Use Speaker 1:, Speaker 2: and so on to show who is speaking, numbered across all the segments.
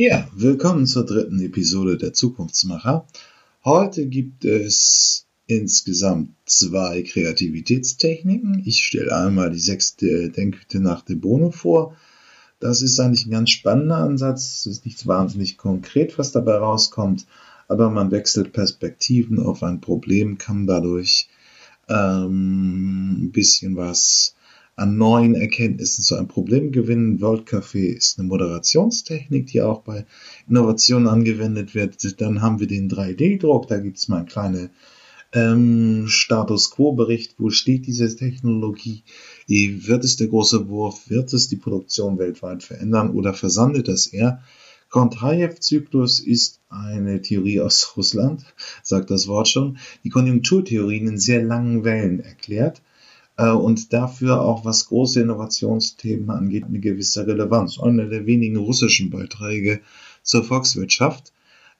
Speaker 1: Ja, willkommen zur dritten Episode der Zukunftsmacher. Heute gibt es insgesamt zwei Kreativitätstechniken. Ich stelle einmal die sechste Denkhütte nach De Bono vor. Das ist eigentlich ein ganz spannender Ansatz. Es ist nicht wahnsinnig konkret, was dabei rauskommt, aber man wechselt Perspektiven auf ein Problem, kann dadurch ähm, ein bisschen was an neuen Erkenntnissen zu einem Problem gewinnen. World Café ist eine Moderationstechnik, die auch bei Innovationen angewendet wird. Dann haben wir den 3D-Druck, da gibt es mal eine kleine ähm, Status Quo-Bericht, wo steht diese Technologie, wird es der große Wurf, wird es die Produktion weltweit verändern oder versandet das eher? Kontrajew-Zyklus ist eine Theorie aus Russland, sagt das Wort schon, die Konjunkturtheorien in sehr langen Wellen erklärt und dafür auch was große Innovationsthemen angeht, eine gewisse Relevanz. Einer der wenigen russischen Beiträge zur Volkswirtschaft.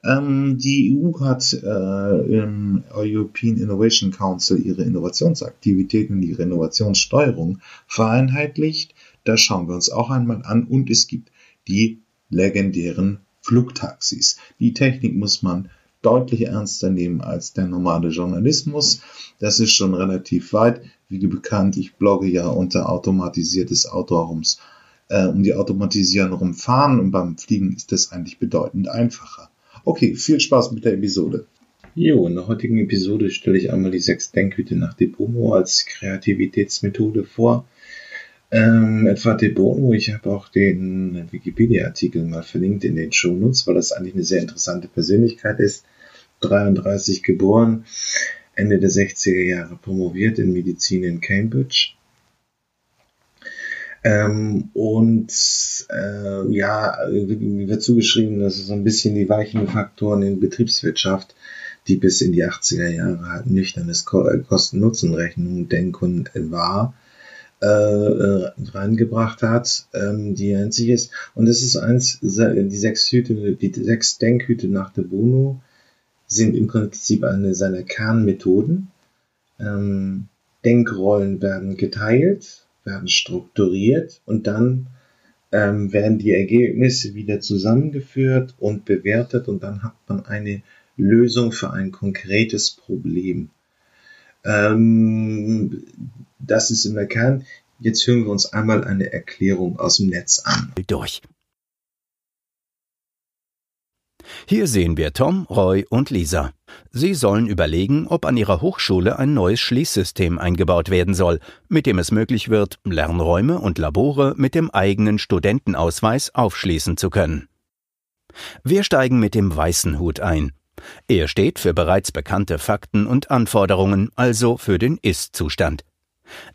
Speaker 1: Ähm, die EU hat äh, im European Innovation Council ihre Innovationsaktivitäten ihre Innovationssteuerung vereinheitlicht. Das schauen wir uns auch einmal an. Und es gibt die legendären Flugtaxis. Die Technik muss man deutlich ernster nehmen als der normale Journalismus. Das ist schon relativ weit. Wie bekannt, ich blogge ja unter automatisiertes Autorums äh, um die automatisieren rumfahren und beim Fliegen ist das eigentlich bedeutend einfacher. Okay, viel Spaß mit der Episode.
Speaker 2: Jo, in der heutigen Episode stelle ich einmal die sechs Denkhüte nach Debono als Kreativitätsmethode vor. Ähm, etwa Debono, ich habe auch den Wikipedia-Artikel mal verlinkt in den Shownotes, weil das eigentlich eine sehr interessante Persönlichkeit ist. 33 geboren, Ende der 60er Jahre promoviert in Medizin in Cambridge. Ähm, und äh, ja, wird zugeschrieben, dass es so ein bisschen die weichen Faktoren in Betriebswirtschaft, die bis in die 80er Jahre halt nüchternes äh, Kosten-Nutzen-Rechnung denken war, äh, äh, reingebracht hat, ähm, die einzig ist. Und das ist eins, die sechs Hüte, die sechs Denkhüte nach de Bono sind im Prinzip eine seiner Kernmethoden. Ähm, Denkrollen werden geteilt, werden strukturiert und dann ähm, werden die Ergebnisse wieder zusammengeführt und bewertet und dann hat man eine Lösung für ein konkretes Problem. Ähm, das ist im Kern. Jetzt hören wir uns einmal eine Erklärung aus dem Netz an.
Speaker 3: Durch. Hier sehen wir Tom, Roy und Lisa. Sie sollen überlegen, ob an ihrer Hochschule ein neues Schließsystem eingebaut werden soll, mit dem es möglich wird, Lernräume und Labore mit dem eigenen Studentenausweis aufschließen zu können. Wir steigen mit dem weißen Hut ein. Er steht für bereits bekannte Fakten und Anforderungen, also für den Ist-Zustand.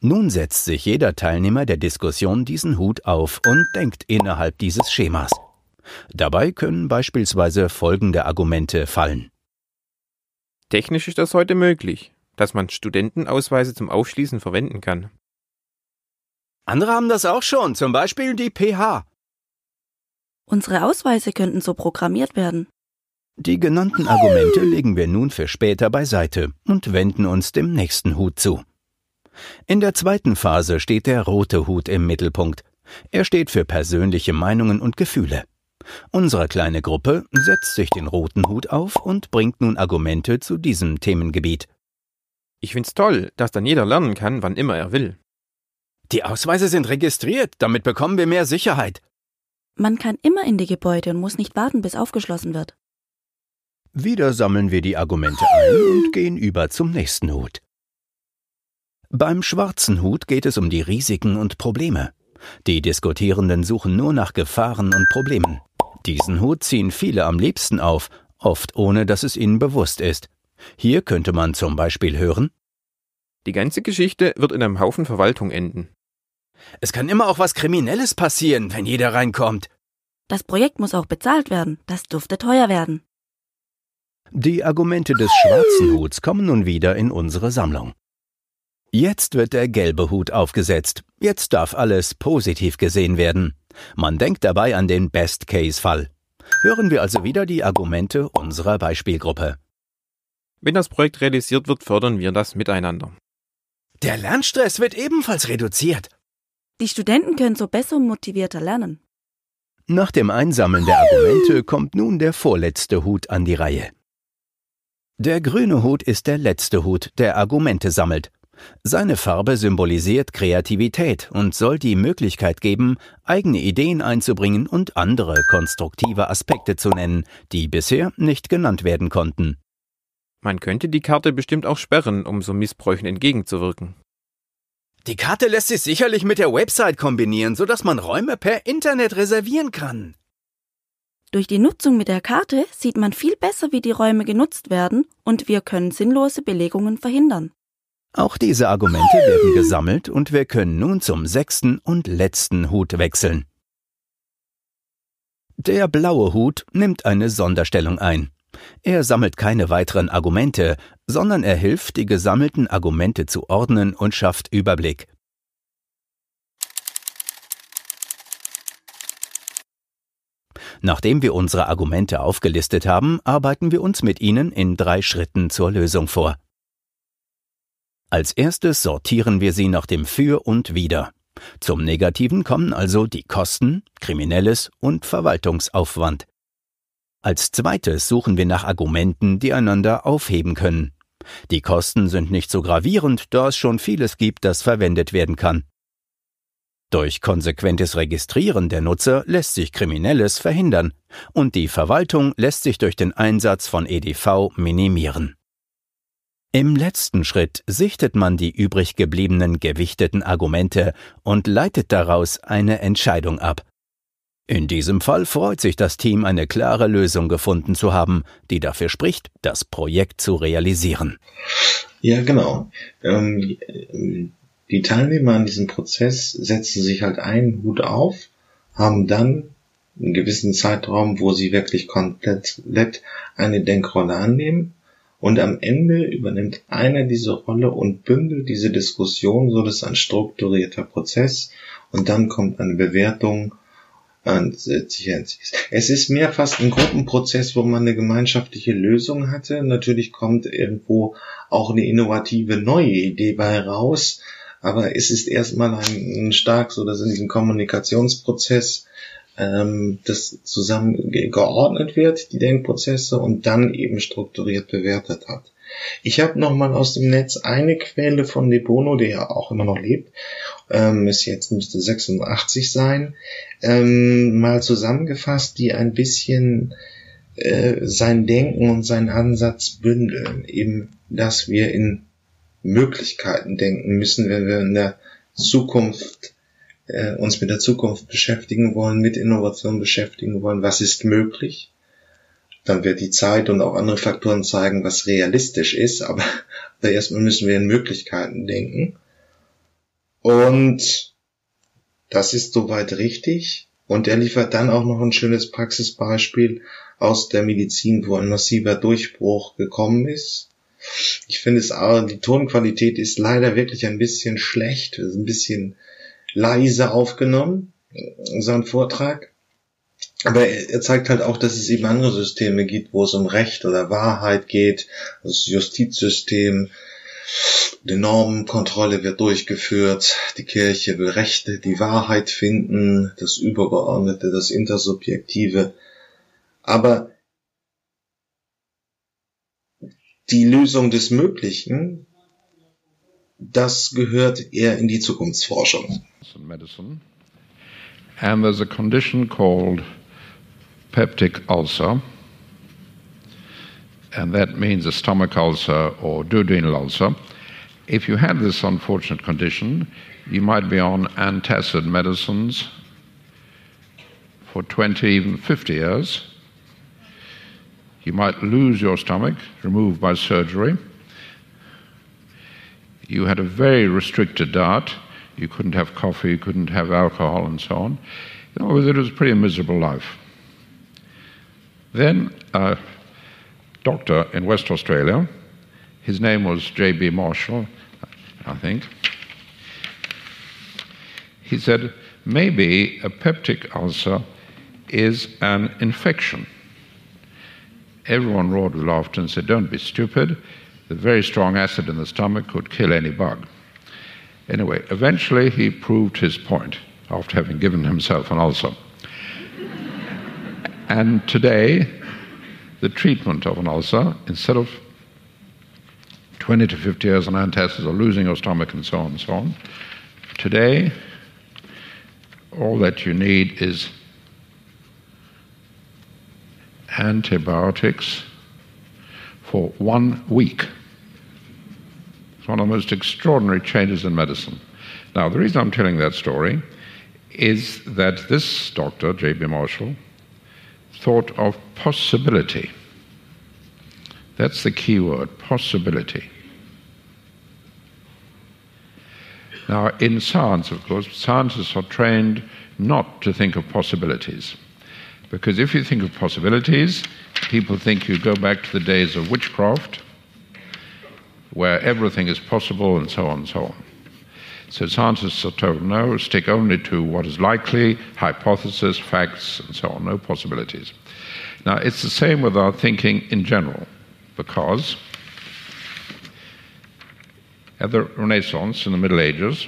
Speaker 3: Nun setzt sich jeder Teilnehmer der Diskussion diesen Hut auf und denkt innerhalb dieses Schemas. Dabei können beispielsweise folgende Argumente fallen.
Speaker 4: Technisch ist das heute möglich, dass man Studentenausweise zum Aufschließen verwenden kann.
Speaker 3: Andere haben das auch schon, zum Beispiel die PH.
Speaker 5: Unsere Ausweise könnten so programmiert werden.
Speaker 3: Die genannten Argumente legen wir nun für später beiseite und wenden uns dem nächsten Hut zu. In der zweiten Phase steht der rote Hut im Mittelpunkt. Er steht für persönliche Meinungen und Gefühle. Unsere kleine Gruppe setzt sich den roten Hut auf und bringt nun Argumente zu diesem Themengebiet.
Speaker 4: Ich find's toll, dass dann jeder lernen kann, wann immer er will.
Speaker 3: Die Ausweise sind registriert, damit bekommen wir mehr Sicherheit.
Speaker 5: Man kann immer in die Gebäude und muss nicht warten, bis aufgeschlossen wird.
Speaker 3: Wieder sammeln wir die Argumente ein und gehen über zum nächsten Hut. Beim schwarzen Hut geht es um die Risiken und Probleme. Die Diskutierenden suchen nur nach Gefahren und Problemen. Diesen Hut ziehen viele am liebsten auf, oft ohne dass es ihnen bewusst ist. Hier könnte man zum Beispiel hören
Speaker 4: Die ganze Geschichte wird in einem Haufen Verwaltung enden.
Speaker 3: Es kann immer auch was Kriminelles passieren, wenn jeder reinkommt.
Speaker 5: Das Projekt muss auch bezahlt werden. Das dürfte teuer werden.
Speaker 3: Die Argumente des schwarzen Huts kommen nun wieder in unsere Sammlung. Jetzt wird der gelbe Hut aufgesetzt. Jetzt darf alles positiv gesehen werden. Man denkt dabei an den Best-Case-Fall. Hören wir also wieder die Argumente unserer Beispielgruppe.
Speaker 4: Wenn das Projekt realisiert wird, fördern wir das miteinander.
Speaker 3: Der Lernstress wird ebenfalls reduziert.
Speaker 5: Die Studenten können so besser und motivierter lernen.
Speaker 3: Nach dem Einsammeln der Argumente kommt nun der vorletzte Hut an die Reihe. Der grüne Hut ist der letzte Hut, der Argumente sammelt. Seine Farbe symbolisiert Kreativität und soll die Möglichkeit geben, eigene Ideen einzubringen und andere konstruktive Aspekte zu nennen, die bisher nicht genannt werden konnten.
Speaker 4: Man könnte die Karte bestimmt auch sperren, um so Missbräuchen entgegenzuwirken.
Speaker 3: Die Karte lässt sich sicherlich mit der Website kombinieren, sodass man Räume per Internet reservieren kann.
Speaker 5: Durch die Nutzung mit der Karte sieht man viel besser, wie die Räume genutzt werden, und wir können sinnlose Belegungen verhindern.
Speaker 3: Auch diese Argumente werden gesammelt und wir können nun zum sechsten und letzten Hut wechseln. Der blaue Hut nimmt eine Sonderstellung ein. Er sammelt keine weiteren Argumente, sondern er hilft, die gesammelten Argumente zu ordnen und schafft Überblick. Nachdem wir unsere Argumente aufgelistet haben, arbeiten wir uns mit ihnen in drei Schritten zur Lösung vor. Als erstes sortieren wir sie nach dem Für und Wider. Zum Negativen kommen also die Kosten, Kriminelles und Verwaltungsaufwand. Als zweites suchen wir nach Argumenten, die einander aufheben können. Die Kosten sind nicht so gravierend, da es schon vieles gibt, das verwendet werden kann. Durch konsequentes Registrieren der Nutzer lässt sich Kriminelles verhindern und die Verwaltung lässt sich durch den Einsatz von EDV minimieren. Im letzten Schritt sichtet man die übrig gebliebenen gewichteten Argumente und leitet daraus eine Entscheidung ab. In diesem Fall freut sich das Team, eine klare Lösung gefunden zu haben, die dafür spricht, das Projekt zu realisieren.
Speaker 2: Ja, genau. Ähm, die Teilnehmer an diesem Prozess setzen sich halt einen Hut auf, haben dann einen gewissen Zeitraum, wo sie wirklich komplett eine Denkrolle annehmen und am Ende übernimmt einer diese Rolle und bündelt diese Diskussion, so dass ein strukturierter Prozess und dann kommt eine Bewertung es ist mehr fast ein Gruppenprozess, wo man eine gemeinschaftliche Lösung hatte. Natürlich kommt irgendwo auch eine innovative neue Idee bei raus, aber es ist erstmal ein, ein stark so, dass in diesem Kommunikationsprozess ähm, das zusammen geordnet wird, die Denkprozesse, und dann eben strukturiert bewertet hat. Ich habe nochmal aus dem Netz eine Quelle von Debono, der ja auch immer noch lebt, ähm, ist jetzt müsste 86 sein, ähm, mal zusammengefasst, die ein bisschen äh, sein Denken und seinen Ansatz bündeln. Eben, dass wir in Möglichkeiten denken müssen, wenn wir in der Zukunft äh, uns mit der Zukunft beschäftigen wollen, mit Innovation beschäftigen wollen, was ist möglich dann wird die Zeit und auch andere Faktoren zeigen, was realistisch ist, aber, aber erstmal müssen wir in Möglichkeiten denken. Und das ist soweit richtig. Und er liefert dann auch noch ein schönes Praxisbeispiel aus der Medizin, wo ein massiver Durchbruch gekommen ist. Ich finde es auch, die Tonqualität ist leider wirklich ein bisschen schlecht, ein bisschen leise aufgenommen, so ein Vortrag. Aber er zeigt halt auch, dass es eben andere Systeme gibt, wo es um Recht oder Wahrheit geht, das Justizsystem, die Normenkontrolle wird durchgeführt, die Kirche will Rechte, die Wahrheit finden, das Übergeordnete, das Intersubjektive. Aber die Lösung des Möglichen, das gehört eher in die Zukunftsforschung.
Speaker 6: And there's a condition called peptic ulcer, and that means a stomach ulcer or duodenal ulcer. If you had this unfortunate condition, you might be on antacid medicines for 20, even 50 years. You might lose your stomach, removed by surgery. You had a very restricted diet. You couldn't have coffee, you couldn't have alcohol, and so on. You know, it was a pretty miserable life. Then a doctor in West Australia, his name was J.B. Marshall, I think, he said, maybe a peptic ulcer is an infection. Everyone roared with laughter and said, Don't be stupid. The very strong acid in the stomach could kill any bug. Anyway, eventually he proved his point after having given himself an ulcer. And today, the treatment of an ulcer, instead of 20 to 50 years on antacids or losing your stomach and so on and so on, today, all that you need is antibiotics for one week. It's one of the most extraordinary changes in medicine. Now, the reason I'm telling that story is that this doctor, J.B. Marshall, thought of possibility. That's the key word possibility. Now, in science, of course, scientists are trained not to think of possibilities. Because if you think of possibilities, people think you go back to the days of witchcraft, where everything is possible, and so on and so on. So scientists are told no, stick only to what is likely, hypothesis, facts, and so on, no possibilities. Now, it's the same with our thinking in general, because at the Renaissance, in the Middle Ages,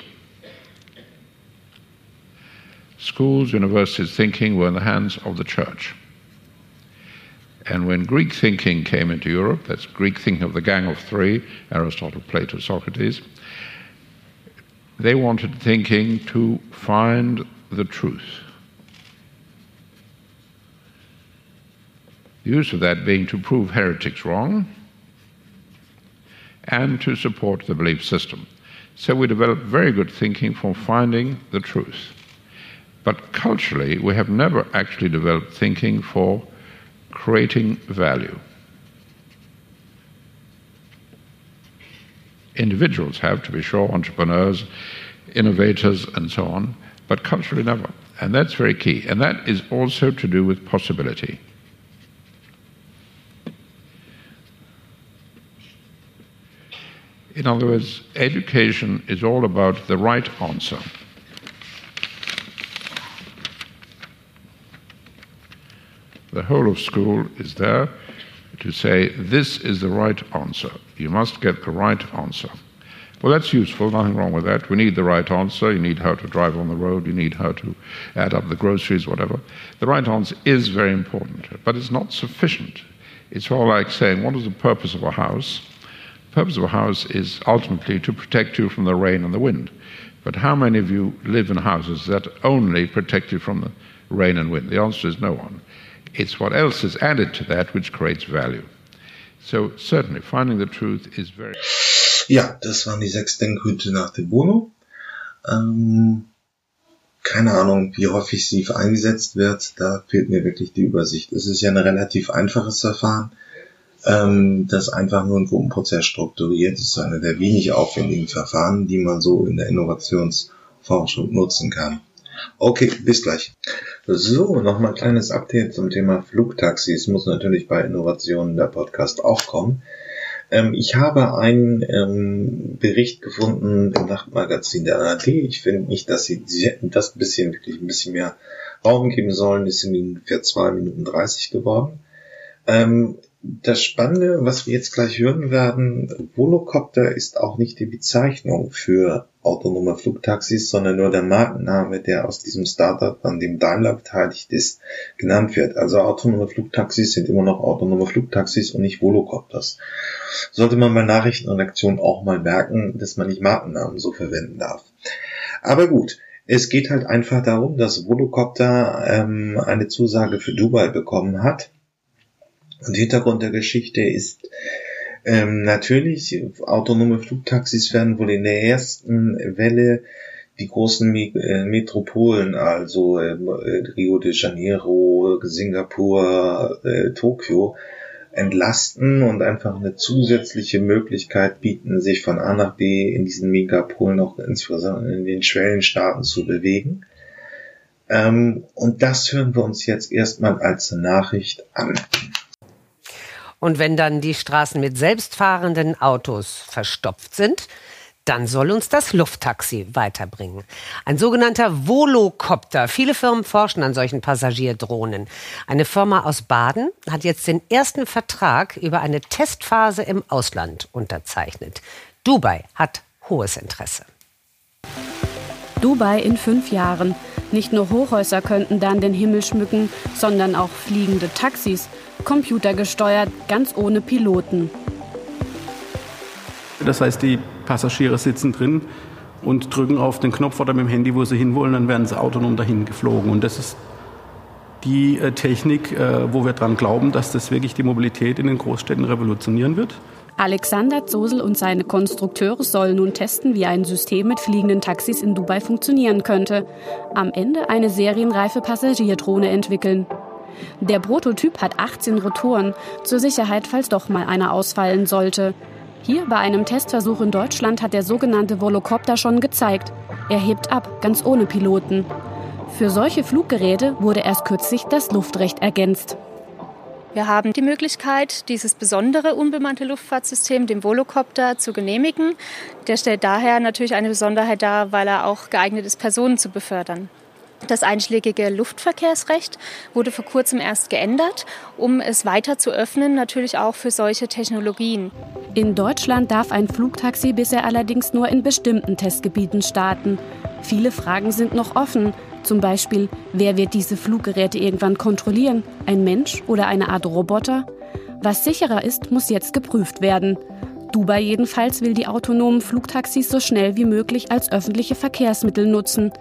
Speaker 6: schools, universities, thinking were in the hands of the church. And when Greek thinking came into Europe, that's Greek thinking of the Gang of Three Aristotle, Plato, Socrates they wanted thinking to find the truth. The use of that being to prove heretics wrong and to support the belief system. So we developed very good thinking for finding the truth. But culturally, we have never actually developed thinking for creating value. individuals have, to be sure, entrepreneurs, innovators, and so on, but culturally never. And that's very key. And that is also to do with possibility. In other words, education is all about the right answer. The whole of school is there to say, this is the right answer. You must get the right answer. Well, that's useful, nothing wrong with that. We need the right answer. You need how to drive on the road, you need how to add up the groceries, whatever. The right answer is very important, but it's not sufficient. It's all like saying, what is the purpose of a house? The purpose of a house is ultimately to protect you from the rain and the wind. But how many of you live in houses that only protect you from the rain and wind? The answer is no one. It's what else is added to that which creates value. So certainly finding the truth is very.
Speaker 2: Ja, das waren die sechs Denkhüte nach dem Bono. Ähm, keine Ahnung, wie häufig sie eingesetzt wird. Da fehlt mir wirklich die Übersicht. Es ist ja ein relativ einfaches Verfahren, ähm, das einfach nur einen Gruppenprozess strukturiert. Es ist eine der wenig aufwendigen Verfahren, die man so in der Innovationsforschung nutzen kann. Okay, bis gleich. So, nochmal ein kleines Update zum Thema Flugtaxis. Muss natürlich bei Innovationen der Podcast auch kommen. Ähm, ich habe einen ähm, Bericht gefunden im Nachtmagazin der ARD. Ich finde nicht, dass sie, sie hätten das bisschen, wirklich ein bisschen mehr Raum geben sollen. Ist in ungefähr zwei Minuten dreißig geworden. Ähm, das Spannende, was wir jetzt gleich hören werden, Volocopter ist auch nicht die Bezeichnung für autonome Flugtaxis, sondern nur der Markenname, der aus diesem Startup, an dem Daimler beteiligt ist, genannt wird. Also autonome Flugtaxis sind immer noch autonome Flugtaxis und nicht Volocopters. Sollte man bei Nachrichtenredaktionen auch mal merken, dass man nicht Markennamen so verwenden darf. Aber gut, es geht halt einfach darum, dass Volocopter ähm, eine Zusage für Dubai bekommen hat und Hintergrund der Geschichte ist ähm, natürlich, autonome Flugtaxis werden wohl in der ersten Welle die großen äh, Metropolen, also ähm, äh, Rio de Janeiro, Singapur, äh, Tokio, entlasten und einfach eine zusätzliche Möglichkeit bieten, sich von A nach B in diesen Megapolen auch insbesondere in den Schwellenstaaten zu bewegen. Ähm, und das hören wir uns jetzt erstmal als Nachricht an.
Speaker 7: Und wenn dann die Straßen mit selbstfahrenden Autos verstopft sind, dann soll uns das Lufttaxi weiterbringen. Ein sogenannter Volocopter. Viele Firmen forschen an solchen Passagierdrohnen. Eine Firma aus Baden hat jetzt den ersten Vertrag über eine Testphase im Ausland unterzeichnet. Dubai hat hohes Interesse.
Speaker 8: Dubai in fünf Jahren. Nicht nur Hochhäuser könnten dann den Himmel schmücken, sondern auch fliegende Taxis, computergesteuert, ganz ohne Piloten.
Speaker 9: Das heißt, die Passagiere sitzen drin und drücken auf den Knopf oder mit dem Handy, wo sie hinwollen, dann werden sie autonom dahin geflogen. Und das ist die äh, Technik, äh, wo wir daran glauben, dass das wirklich die Mobilität in den Großstädten revolutionieren wird.
Speaker 8: Alexander Zosel und seine Konstrukteure sollen nun testen, wie ein System mit fliegenden Taxis in Dubai funktionieren könnte. Am Ende eine serienreife Passagierdrohne entwickeln. Der Prototyp hat 18 Rotoren, zur Sicherheit, falls doch mal einer ausfallen sollte. Hier bei einem Testversuch in Deutschland hat der sogenannte Volocopter schon gezeigt. Er hebt ab, ganz ohne Piloten. Für solche Fluggeräte wurde erst kürzlich das Luftrecht ergänzt.
Speaker 10: Wir haben die Möglichkeit, dieses besondere unbemannte Luftfahrtsystem, dem Volocopter, zu genehmigen. Der stellt daher natürlich eine Besonderheit dar, weil er auch geeignet ist, Personen zu befördern. Das einschlägige Luftverkehrsrecht wurde vor kurzem erst geändert, um es weiter zu öffnen, natürlich auch für solche Technologien.
Speaker 8: In Deutschland darf ein Flugtaxi bisher allerdings nur in bestimmten Testgebieten starten. Viele Fragen sind noch offen. Zum Beispiel, wer wird diese Fluggeräte irgendwann kontrollieren? Ein Mensch oder eine Art Roboter? Was sicherer ist, muss jetzt geprüft werden. Dubai jedenfalls will die autonomen Flugtaxis so schnell wie möglich als öffentliche Verkehrsmittel nutzen.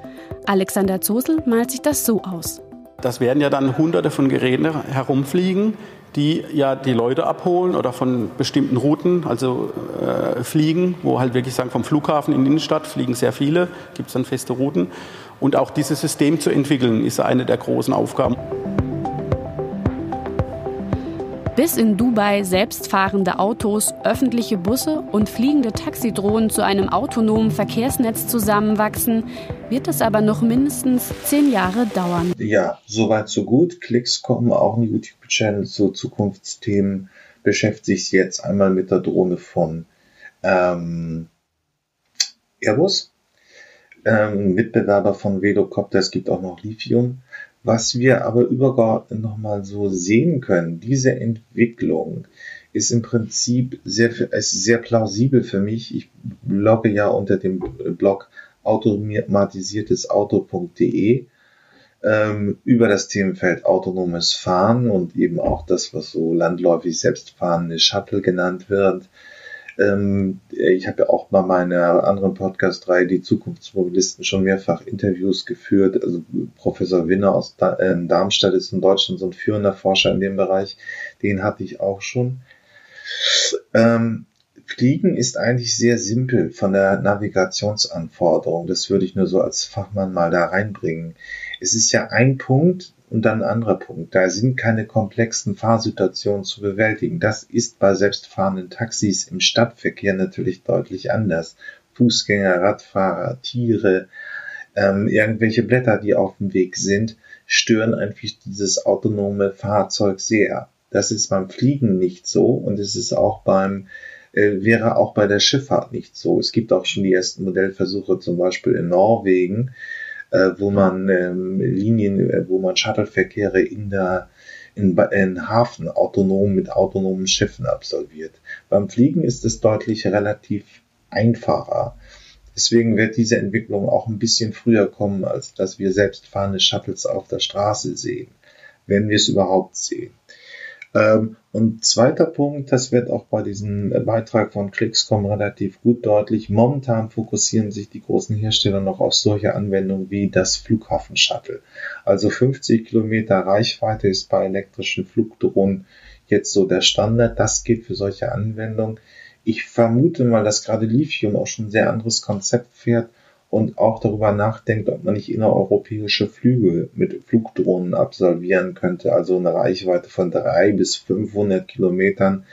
Speaker 8: Alexander Zosel malt sich das so aus.
Speaker 9: Das werden ja dann hunderte von Geräten herumfliegen, die ja die Leute abholen oder von bestimmten Routen, also äh, fliegen, wo halt wirklich sagen, vom Flughafen in die Innenstadt fliegen sehr viele, gibt es dann feste Routen. Und auch dieses System zu entwickeln, ist eine der großen Aufgaben.
Speaker 8: Bis in Dubai selbstfahrende Autos, öffentliche Busse und fliegende Taxidrohnen zu einem autonomen Verkehrsnetz zusammenwachsen, wird es aber noch mindestens zehn Jahre dauern.
Speaker 2: Ja, soweit so gut. Klicks kommen auch ein YouTube-Channel zu Zukunftsthemen, beschäftigt sich jetzt einmal mit der Drohne von ähm, Airbus ähm, Mitbewerber von Velocopter, es gibt auch noch Lithium. Was wir aber übergeordnet nochmal so sehen können, diese Entwicklung ist im Prinzip sehr, ist sehr plausibel für mich. Ich blogge ja unter dem Blog automatisiertesauto.de ähm, über das Themenfeld autonomes Fahren und eben auch das, was so landläufig selbstfahrende Shuttle genannt wird. Ähm, ich habe ja auch bei meiner anderen Podcast-Reihe, die Zukunftsmobilisten, schon mehrfach Interviews geführt. Also Professor Winner aus äh, Darmstadt ist in Deutschland so ein führender Forscher in dem Bereich. Den hatte ich auch schon. Ähm, Fliegen ist eigentlich sehr simpel von der Navigationsanforderung. Das würde ich nur so als Fachmann mal da reinbringen. Es ist ja ein Punkt, und dann ein anderer Punkt. Da sind keine komplexen Fahrsituationen zu bewältigen. Das ist bei selbstfahrenden Taxis im Stadtverkehr natürlich deutlich anders. Fußgänger, Radfahrer, Tiere, ähm, irgendwelche Blätter, die auf dem Weg sind, stören einfach dieses autonome Fahrzeug sehr. Das ist beim Fliegen nicht so und es ist auch beim äh, wäre auch bei der Schifffahrt nicht so. Es gibt auch schon die ersten Modellversuche, zum Beispiel in Norwegen, äh, wo man ähm, Linien, äh, wo man Shuttleverkehre in der in, in Hafen autonom mit autonomen Schiffen absolviert. Beim Fliegen ist es deutlich relativ einfacher. Deswegen wird diese Entwicklung auch ein bisschen früher kommen, als dass wir selbstfahrende Shuttles auf der Straße sehen, wenn wir es überhaupt sehen. Ähm, und zweiter Punkt, das wird auch bei diesem Beitrag von Clickscom relativ gut deutlich. Momentan fokussieren sich die großen Hersteller noch auf solche Anwendungen wie das Flughafen-Shuttle. Also 50 Kilometer Reichweite ist bei elektrischen Flugdrohnen jetzt so der Standard. Das geht für solche Anwendungen. Ich vermute mal, dass gerade Lithium auch schon ein sehr anderes Konzept fährt und auch darüber nachdenkt, ob man nicht innereuropäische Flüge mit Flugdrohnen absolvieren könnte, also eine Reichweite von drei bis 500 Kilometern,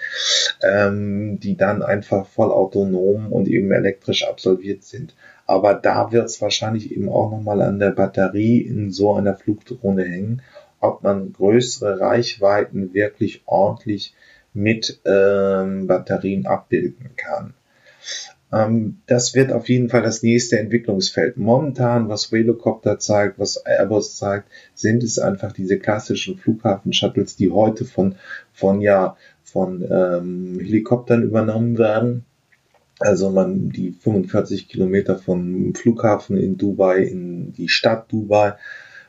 Speaker 2: ähm, die dann einfach voll autonom und eben elektrisch absolviert sind. Aber da wird es wahrscheinlich eben auch nochmal an der Batterie in so einer Flugdrohne hängen, ob man größere Reichweiten wirklich ordentlich mit ähm, Batterien abbilden kann. Ähm, das wird auf jeden Fall das nächste Entwicklungsfeld. Momentan, was Velocopter zeigt, was Airbus zeigt, sind es einfach diese klassischen Flughafen-Shuttles, die heute von, von, ja, von ähm, Helikoptern übernommen werden. Also man die 45 Kilometer vom Flughafen in Dubai in die Stadt Dubai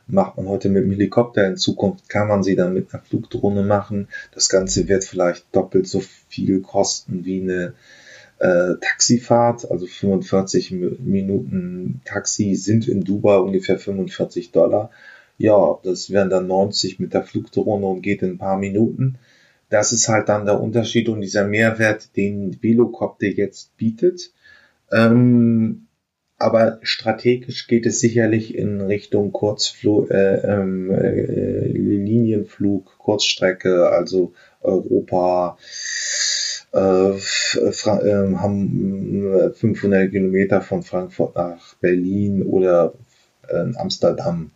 Speaker 2: macht man heute mit dem Helikopter. In Zukunft kann man sie dann mit einer Flugdrohne machen. Das Ganze wird vielleicht doppelt so viel kosten wie eine äh, Taxifahrt. Also 45 Minuten Taxi sind in Dubai ungefähr 45 Dollar. Ja, das wären dann 90 mit der Flugdrohne und geht in ein paar Minuten. Das ist halt dann der Unterschied und dieser Mehrwert, den Velocopter jetzt bietet. Ähm, aber strategisch geht es sicherlich in Richtung Kurzflug, äh, ähm, äh, Linienflug, Kurzstrecke, also Europa, äh, äh, haben 500 Kilometer von Frankfurt nach Berlin oder äh, Amsterdam.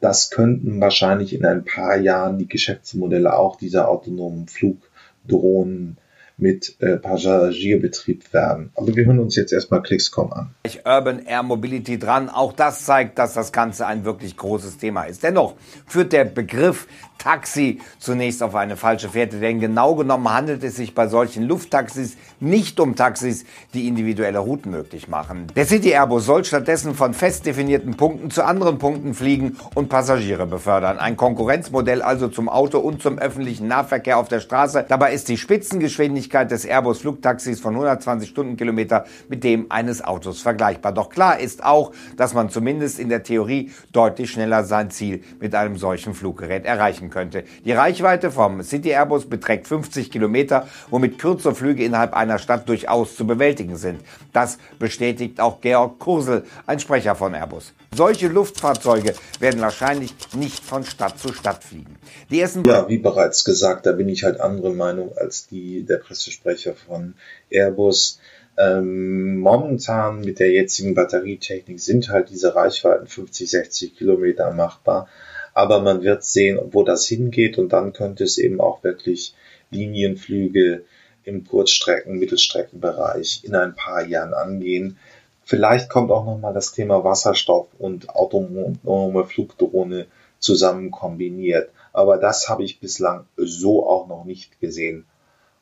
Speaker 2: Das könnten wahrscheinlich in ein paar Jahren die Geschäftsmodelle auch dieser autonomen Flugdrohnen mit äh, Passagierbetrieb werden. Aber wir hören uns jetzt erstmal Clickscom an.
Speaker 11: Urban Air Mobility dran. Auch das zeigt, dass das Ganze ein wirklich großes Thema ist. Dennoch führt der Begriff Taxi zunächst auf eine falsche Fährte, denn genau genommen handelt es sich bei solchen Lufttaxis nicht um Taxis, die individuelle Routen möglich machen. Der City Airbus soll stattdessen von fest definierten Punkten zu anderen Punkten fliegen und Passagiere befördern. Ein Konkurrenzmodell also zum Auto und zum öffentlichen Nahverkehr auf der Straße. Dabei ist die Spitzengeschwindigkeit des Airbus Flugtaxis von 120 Stundenkilometer mit dem eines Autos vergleichbar. Doch klar ist auch, dass man zumindest in der Theorie deutlich schneller sein Ziel mit einem solchen Fluggerät erreichen könnte. Die Reichweite vom City Airbus beträgt 50 Kilometer, womit kürzere Flüge innerhalb einer Stadt durchaus zu bewältigen sind. Das bestätigt auch Georg Kursel, ein Sprecher von Airbus. Solche Luftfahrzeuge werden wahrscheinlich nicht von Stadt zu Stadt fliegen.
Speaker 2: Die ersten ja, wie bereits gesagt, da bin ich halt andere Meinung als die der Pressesprecher von Airbus. Ähm, momentan mit der jetzigen Batterietechnik sind halt diese Reichweiten 50, 60 Kilometer machbar. Aber man wird sehen, wo das hingeht und dann könnte es eben auch wirklich Linienflüge im Kurzstrecken-, Mittelstreckenbereich in ein paar Jahren angehen. Vielleicht kommt auch nochmal das Thema Wasserstoff und autonome Flugdrohne zusammen kombiniert. Aber das habe ich bislang so auch noch nicht gesehen.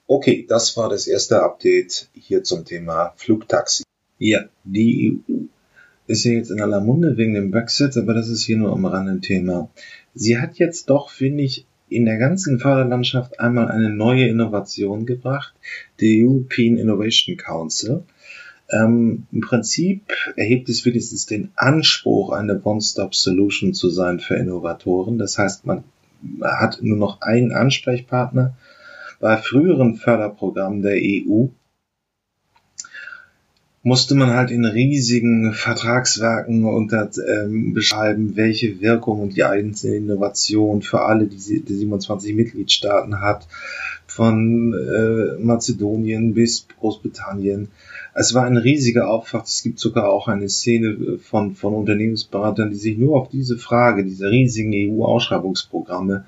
Speaker 2: Okay, das war das erste Update hier zum Thema Flugtaxi. Ja, die EU ist ja jetzt in aller Munde wegen dem Brexit, aber das ist hier nur am Rande Thema. Sie hat jetzt doch, finde ich, in der ganzen Förderlandschaft einmal eine neue Innovation gebracht, der European Innovation Council. Ähm, Im Prinzip erhebt es wenigstens den Anspruch, eine One-Stop-Solution zu sein für Innovatoren. Das heißt, man hat nur noch einen Ansprechpartner bei früheren Förderprogrammen der EU musste man halt in riesigen Vertragswerken unter, ähm, beschreiben, welche Wirkung die einzelne Innovation für alle die, die 27 Mitgliedstaaten hat, von äh, Mazedonien bis Großbritannien. Es war ein riesiger Aufwand. Es gibt sogar auch eine Szene von, von Unternehmensberatern, die sich nur auf diese Frage, diese riesigen EU-Ausschreibungsprogramme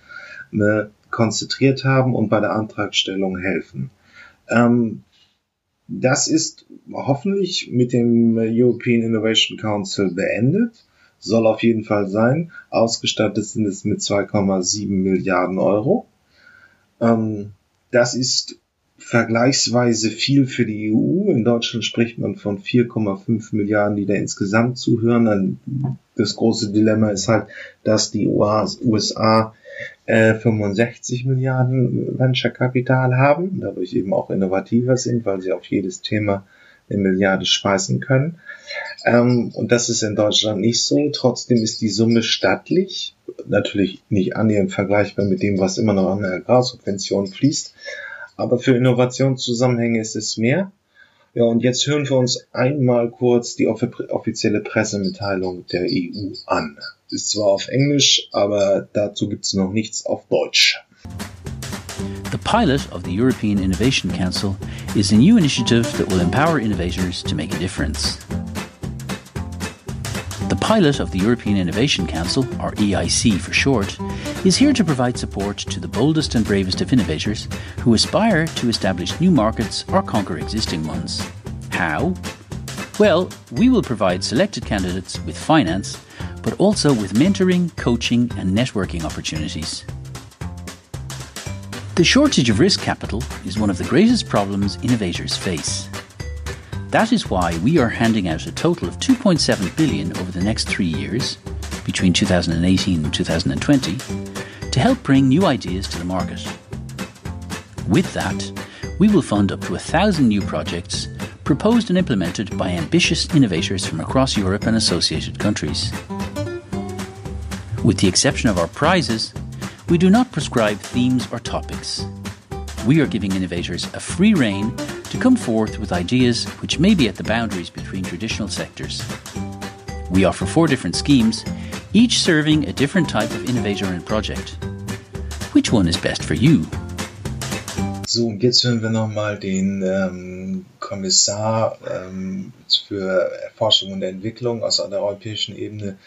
Speaker 2: äh, konzentriert haben und bei der Antragstellung helfen. Ähm, das ist hoffentlich mit dem European Innovation Council beendet. Soll auf jeden Fall sein. Ausgestattet sind es mit 2,7 Milliarden Euro. Ähm, das ist vergleichsweise viel für die EU. In Deutschland spricht man von 4,5 Milliarden, die da insgesamt zuhören. Das große Dilemma ist halt, dass die USA äh, 65 Milliarden Venture Kapital haben, dadurch eben auch innovativer sind, weil sie auf jedes Thema eine Milliarde speisen können. Ähm, und das ist in Deutschland nicht so. Trotzdem ist die Summe stattlich, natürlich nicht annähernd vergleichbar mit dem, was immer noch an der Agrarsubvention fließt. Aber für Innovationszusammenhänge ist es mehr. Ja, und jetzt hören wir uns einmal kurz die offizielle Pressemitteilung der EU an. Ist zwar auf Englisch, aber dazu gibt es noch nichts auf Deutsch.
Speaker 12: The pilot of the European Innovation Council is a new initiative that will empower innovators to make a difference. The pilot of the European Innovation Council, or EIC for short, is here to provide support to the boldest and bravest of innovators who aspire to establish new markets or conquer existing ones. How? Well, we will provide selected candidates with finance but also with mentoring, coaching, and networking opportunities. The shortage of risk capital is one of the greatest problems innovators face. That is why we are handing out a total of 2.7 billion over the next three years, between 2018 and 2020, to help bring new ideas to the market. With that, we will fund up to a thousand new projects proposed and implemented by ambitious innovators from across Europe and associated countries. With the exception of our prizes, we do not prescribe themes or topics. We are giving innovators a free rein to come forth with ideas which may be at the boundaries between traditional sectors. We offer four different schemes, each serving a different type of innovator and project. Which one is best for you?
Speaker 2: So, und jetzt hören wir nochmal den ähm, Kommissar ähm, für Forschung und Entwicklung aus der europäischen Ebene,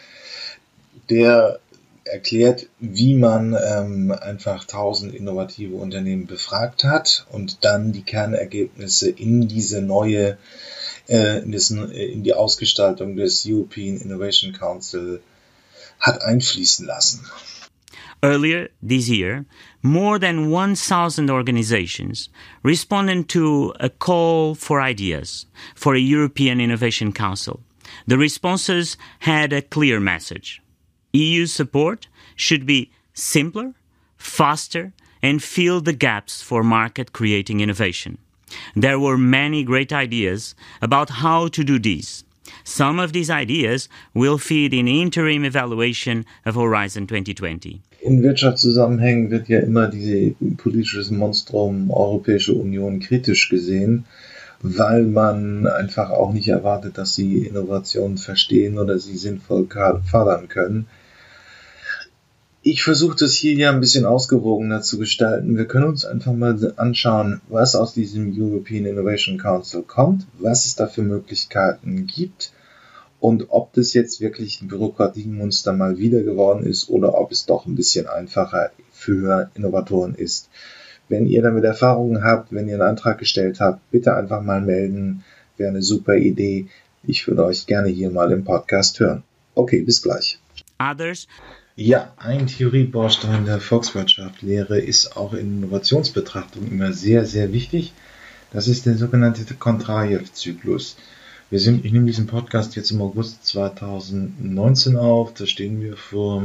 Speaker 2: der erklärt, wie man ähm, einfach tausend innovative Unternehmen befragt hat und dann die Kernergebnisse in diese neue, äh, in, das, in die Ausgestaltung des European Innovation Council hat einfließen lassen.
Speaker 13: Earlier this year, more than 1,000 organizations responded to a call for ideas for a European Innovation Council. The responses had a clear message. EU support should be simpler, faster, and fill the gaps for market creating innovation. There were many great ideas about how to do this. Some of these ideas will feed in interim evaluation of Horizon 2020.
Speaker 2: In Wirtschaftszusammenhängen wird ja immer diese politisches Monstrum Europäische Union kritisch gesehen, weil man einfach auch nicht erwartet, dass sie Innovationen verstehen oder sie sinnvoll fördern können. Ich versuche das hier ja ein bisschen ausgewogener zu gestalten. Wir können uns einfach mal anschauen, was aus diesem European Innovation Council kommt, was es da für Möglichkeiten gibt und ob das jetzt wirklich ein Bürokratiemonster mal wieder geworden ist oder ob es doch ein bisschen einfacher für Innovatoren ist. Wenn ihr damit Erfahrungen habt, wenn ihr einen Antrag gestellt habt, bitte einfach mal melden. Wäre eine super Idee. Ich würde euch gerne hier mal im Podcast hören. Okay, bis gleich.
Speaker 13: Others
Speaker 2: ja, ein Theoriebaustein der Volkswirtschaftslehre ist auch in Innovationsbetrachtung immer sehr, sehr wichtig. Das ist der sogenannte Kontrajew-Zyklus. Wir sind, ich nehme diesen Podcast jetzt im August 2019 auf. Da stehen wir vor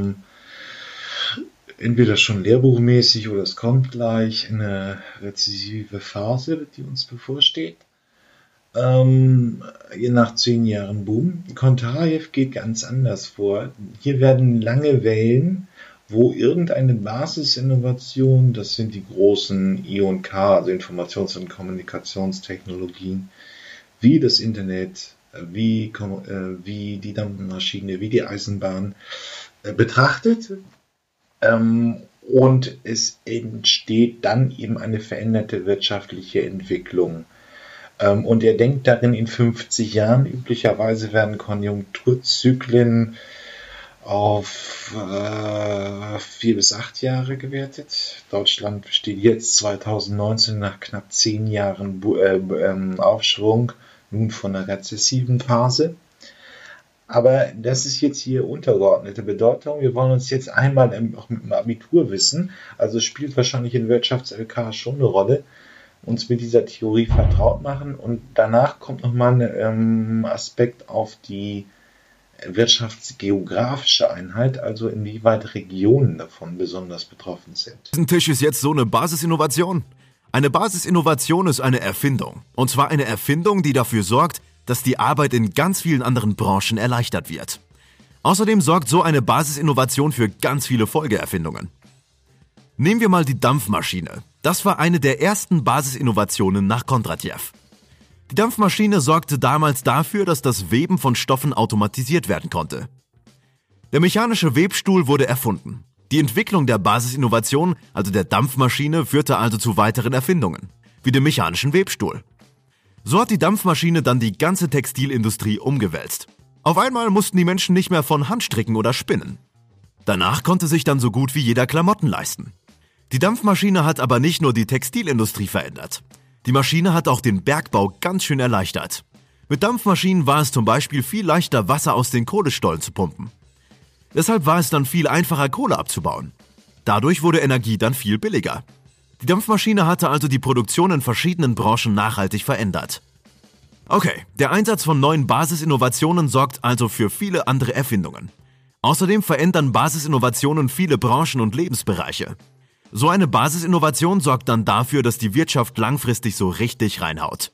Speaker 2: entweder schon lehrbuchmäßig oder es kommt gleich eine rezessive Phase, die uns bevorsteht ähm, nach zehn Jahren Boom. Kontarev geht ganz anders vor. Hier werden lange Wellen, wo irgendeine Basisinnovation, das sind die großen I&K, also Informations- und Kommunikationstechnologien, wie das Internet, wie, äh, wie die Dampfmaschine, wie die Eisenbahn, äh, betrachtet. Ähm, und es entsteht dann eben eine veränderte wirtschaftliche Entwicklung ähm, und er denkt darin in 50 Jahren. Üblicherweise werden Konjunkturzyklen auf äh, vier bis acht Jahre gewertet. Deutschland steht jetzt 2019 nach knapp zehn Jahren äh, ähm, Aufschwung nun von einer rezessiven Phase. Aber das ist jetzt hier untergeordnete Bedeutung. Wir wollen uns jetzt einmal auch mit dem Abitur wissen. Also spielt wahrscheinlich in Wirtschafts-LK schon eine Rolle uns mit dieser Theorie vertraut machen und danach kommt nochmal ein ähm, Aspekt auf die wirtschaftsgeografische Einheit, also inwieweit Regionen davon besonders betroffen sind.
Speaker 14: Diesen Tisch ist jetzt so eine Basisinnovation. Eine Basisinnovation ist eine Erfindung. Und zwar eine Erfindung, die dafür sorgt, dass die Arbeit in ganz vielen anderen Branchen erleichtert wird. Außerdem sorgt so eine Basisinnovation für ganz viele Folgeerfindungen. Nehmen wir mal die Dampfmaschine. Das war eine der ersten Basisinnovationen nach Kondratjew. Die Dampfmaschine sorgte damals dafür, dass das Weben von Stoffen automatisiert werden konnte. Der mechanische Webstuhl wurde erfunden. Die Entwicklung der Basisinnovation, also der Dampfmaschine, führte also zu weiteren Erfindungen, wie dem mechanischen Webstuhl. So hat die Dampfmaschine dann die ganze Textilindustrie umgewälzt. Auf einmal mussten die Menschen nicht mehr von Hand stricken oder spinnen. Danach konnte sich dann so gut wie jeder Klamotten leisten. Die Dampfmaschine hat aber nicht nur die Textilindustrie verändert. Die Maschine hat auch den Bergbau ganz schön erleichtert. Mit Dampfmaschinen war es zum Beispiel viel leichter, Wasser aus den Kohlestollen zu pumpen. Deshalb war es dann viel einfacher, Kohle abzubauen. Dadurch wurde Energie dann viel billiger. Die Dampfmaschine hatte also die Produktion in verschiedenen Branchen nachhaltig verändert. Okay, der Einsatz von neuen Basisinnovationen sorgt also für viele andere Erfindungen. Außerdem verändern Basisinnovationen viele Branchen und Lebensbereiche. So eine Basisinnovation sorgt dann dafür, dass die Wirtschaft langfristig so richtig reinhaut.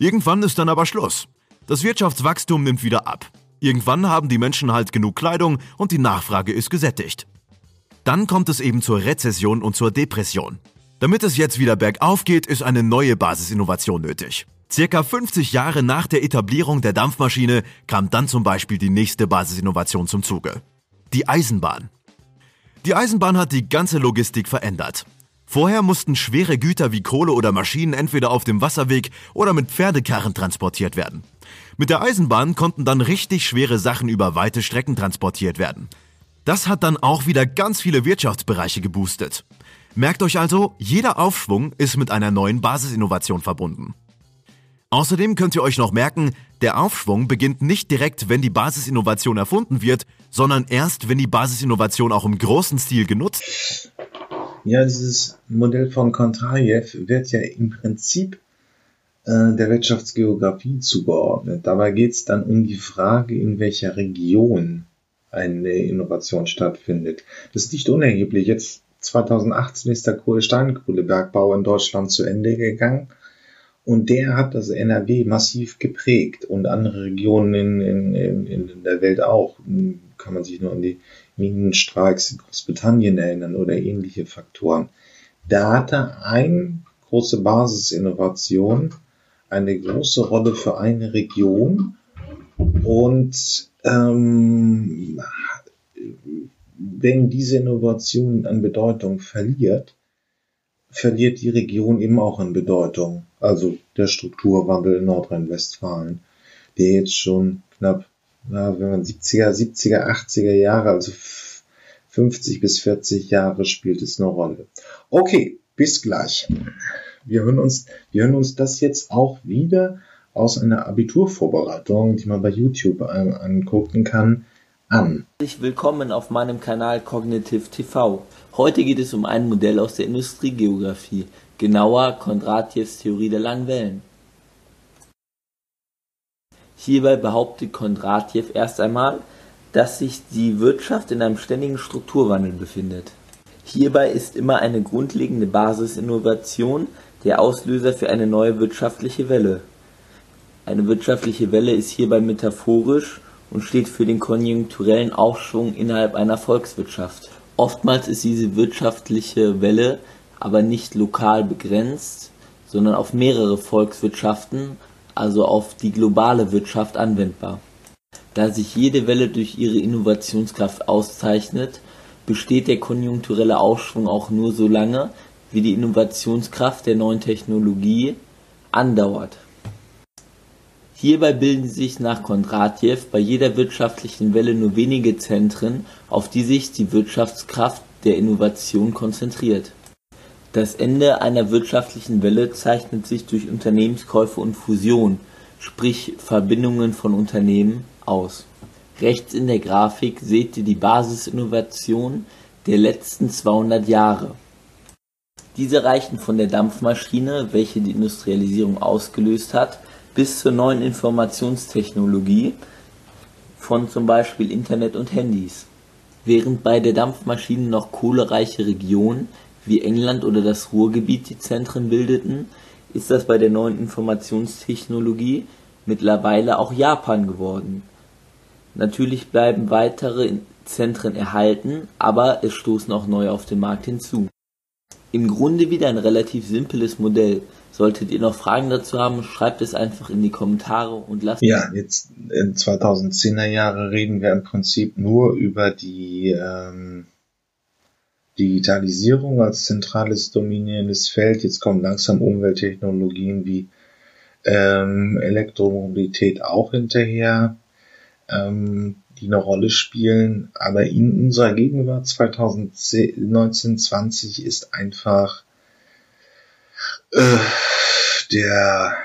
Speaker 14: Irgendwann ist dann aber Schluss. Das Wirtschaftswachstum nimmt wieder ab. Irgendwann haben die Menschen halt genug Kleidung und die Nachfrage ist gesättigt. Dann kommt es eben zur Rezession und zur Depression. Damit es jetzt wieder bergauf geht, ist eine neue Basisinnovation nötig. Circa 50 Jahre nach der Etablierung der Dampfmaschine kam dann zum Beispiel die nächste Basisinnovation zum Zuge. Die Eisenbahn. Die Eisenbahn hat die ganze Logistik verändert. Vorher mussten schwere Güter wie Kohle oder Maschinen entweder auf dem Wasserweg oder mit Pferdekarren transportiert werden. Mit der Eisenbahn konnten dann richtig schwere Sachen über weite Strecken transportiert werden. Das hat dann auch wieder ganz viele Wirtschaftsbereiche geboostet. Merkt euch also, jeder Aufschwung ist mit einer neuen Basisinnovation verbunden. Außerdem könnt ihr euch noch merken, der Aufschwung beginnt nicht direkt, wenn die Basisinnovation erfunden wird, sondern erst, wenn die Basisinnovation auch im großen Stil genutzt.
Speaker 2: Ja, dieses Modell von Kontrajew wird ja im Prinzip äh, der Wirtschaftsgeografie zugeordnet. Dabei geht es dann um die Frage, in welcher Region eine Innovation stattfindet. Das ist nicht unerheblich. Jetzt 2018 ist der Kohle-Steinkohlebergbau in Deutschland zu Ende gegangen. Und der hat das NRW massiv geprägt und andere Regionen in, in, in der Welt auch. Kann man sich nur an die Minenstreiks in Großbritannien erinnern oder ähnliche Faktoren. Da hatte eine große Basisinnovation eine große Rolle für eine Region und ähm, wenn diese Innovation an Bedeutung verliert, verliert die Region eben auch an Bedeutung. Also der Strukturwandel in Nordrhein-Westfalen, der jetzt schon knapp, na, wenn man 70er, 70er, 80er Jahre, also 50 bis 40 Jahre spielt es eine Rolle. Okay, bis gleich. Wir hören uns, wir hören uns das jetzt auch wieder aus einer Abiturvorbereitung, die man bei YouTube angucken kann, an.
Speaker 15: Herzlich willkommen auf meinem Kanal Cognitive TV. Heute geht es um ein Modell aus der Industriegeografie, genauer Kondratjews Theorie der langen Wellen. Hierbei behauptet Kondratjew erst einmal, dass sich die Wirtschaft in einem ständigen Strukturwandel befindet. Hierbei ist immer eine grundlegende Basisinnovation der Auslöser für eine neue wirtschaftliche Welle. Eine wirtschaftliche Welle ist hierbei metaphorisch und steht für den konjunkturellen Aufschwung innerhalb einer Volkswirtschaft. Oftmals ist diese wirtschaftliche Welle aber nicht lokal begrenzt, sondern auf mehrere Volkswirtschaften, also auf die globale Wirtschaft anwendbar. Da sich jede Welle durch ihre Innovationskraft auszeichnet, besteht der konjunkturelle Aufschwung auch nur so lange, wie die Innovationskraft der neuen Technologie andauert. Hierbei bilden sich nach Kondratjew bei jeder wirtschaftlichen Welle nur wenige Zentren, auf die sich die Wirtschaftskraft der Innovation konzentriert. Das Ende einer wirtschaftlichen Welle zeichnet sich durch Unternehmenskäufe und Fusion, sprich Verbindungen von Unternehmen, aus. Rechts in der Grafik seht ihr die Basisinnovation der letzten 200 Jahre. Diese reichen von der Dampfmaschine, welche die Industrialisierung ausgelöst hat, bis zur neuen Informationstechnologie von zum Beispiel Internet und Handys. Während bei der Dampfmaschine noch kohlereiche Regionen wie England oder das Ruhrgebiet die Zentren bildeten, ist das bei der neuen Informationstechnologie mittlerweile auch Japan geworden. Natürlich bleiben weitere Zentren erhalten, aber es stoßen auch neue auf den Markt hinzu. Im Grunde wieder ein relativ simples Modell. Solltet ihr noch Fragen dazu haben, schreibt es einfach in die Kommentare und lasst.
Speaker 2: Ja, jetzt in 2010er Jahre reden wir im Prinzip nur über die ähm, Digitalisierung als zentrales dominierendes Feld. Jetzt kommen langsam Umwelttechnologien wie ähm, Elektromobilität auch hinterher ähm, die eine Rolle spielen. Aber in unserer Gegenwart 2019, 20 ist einfach äh, der,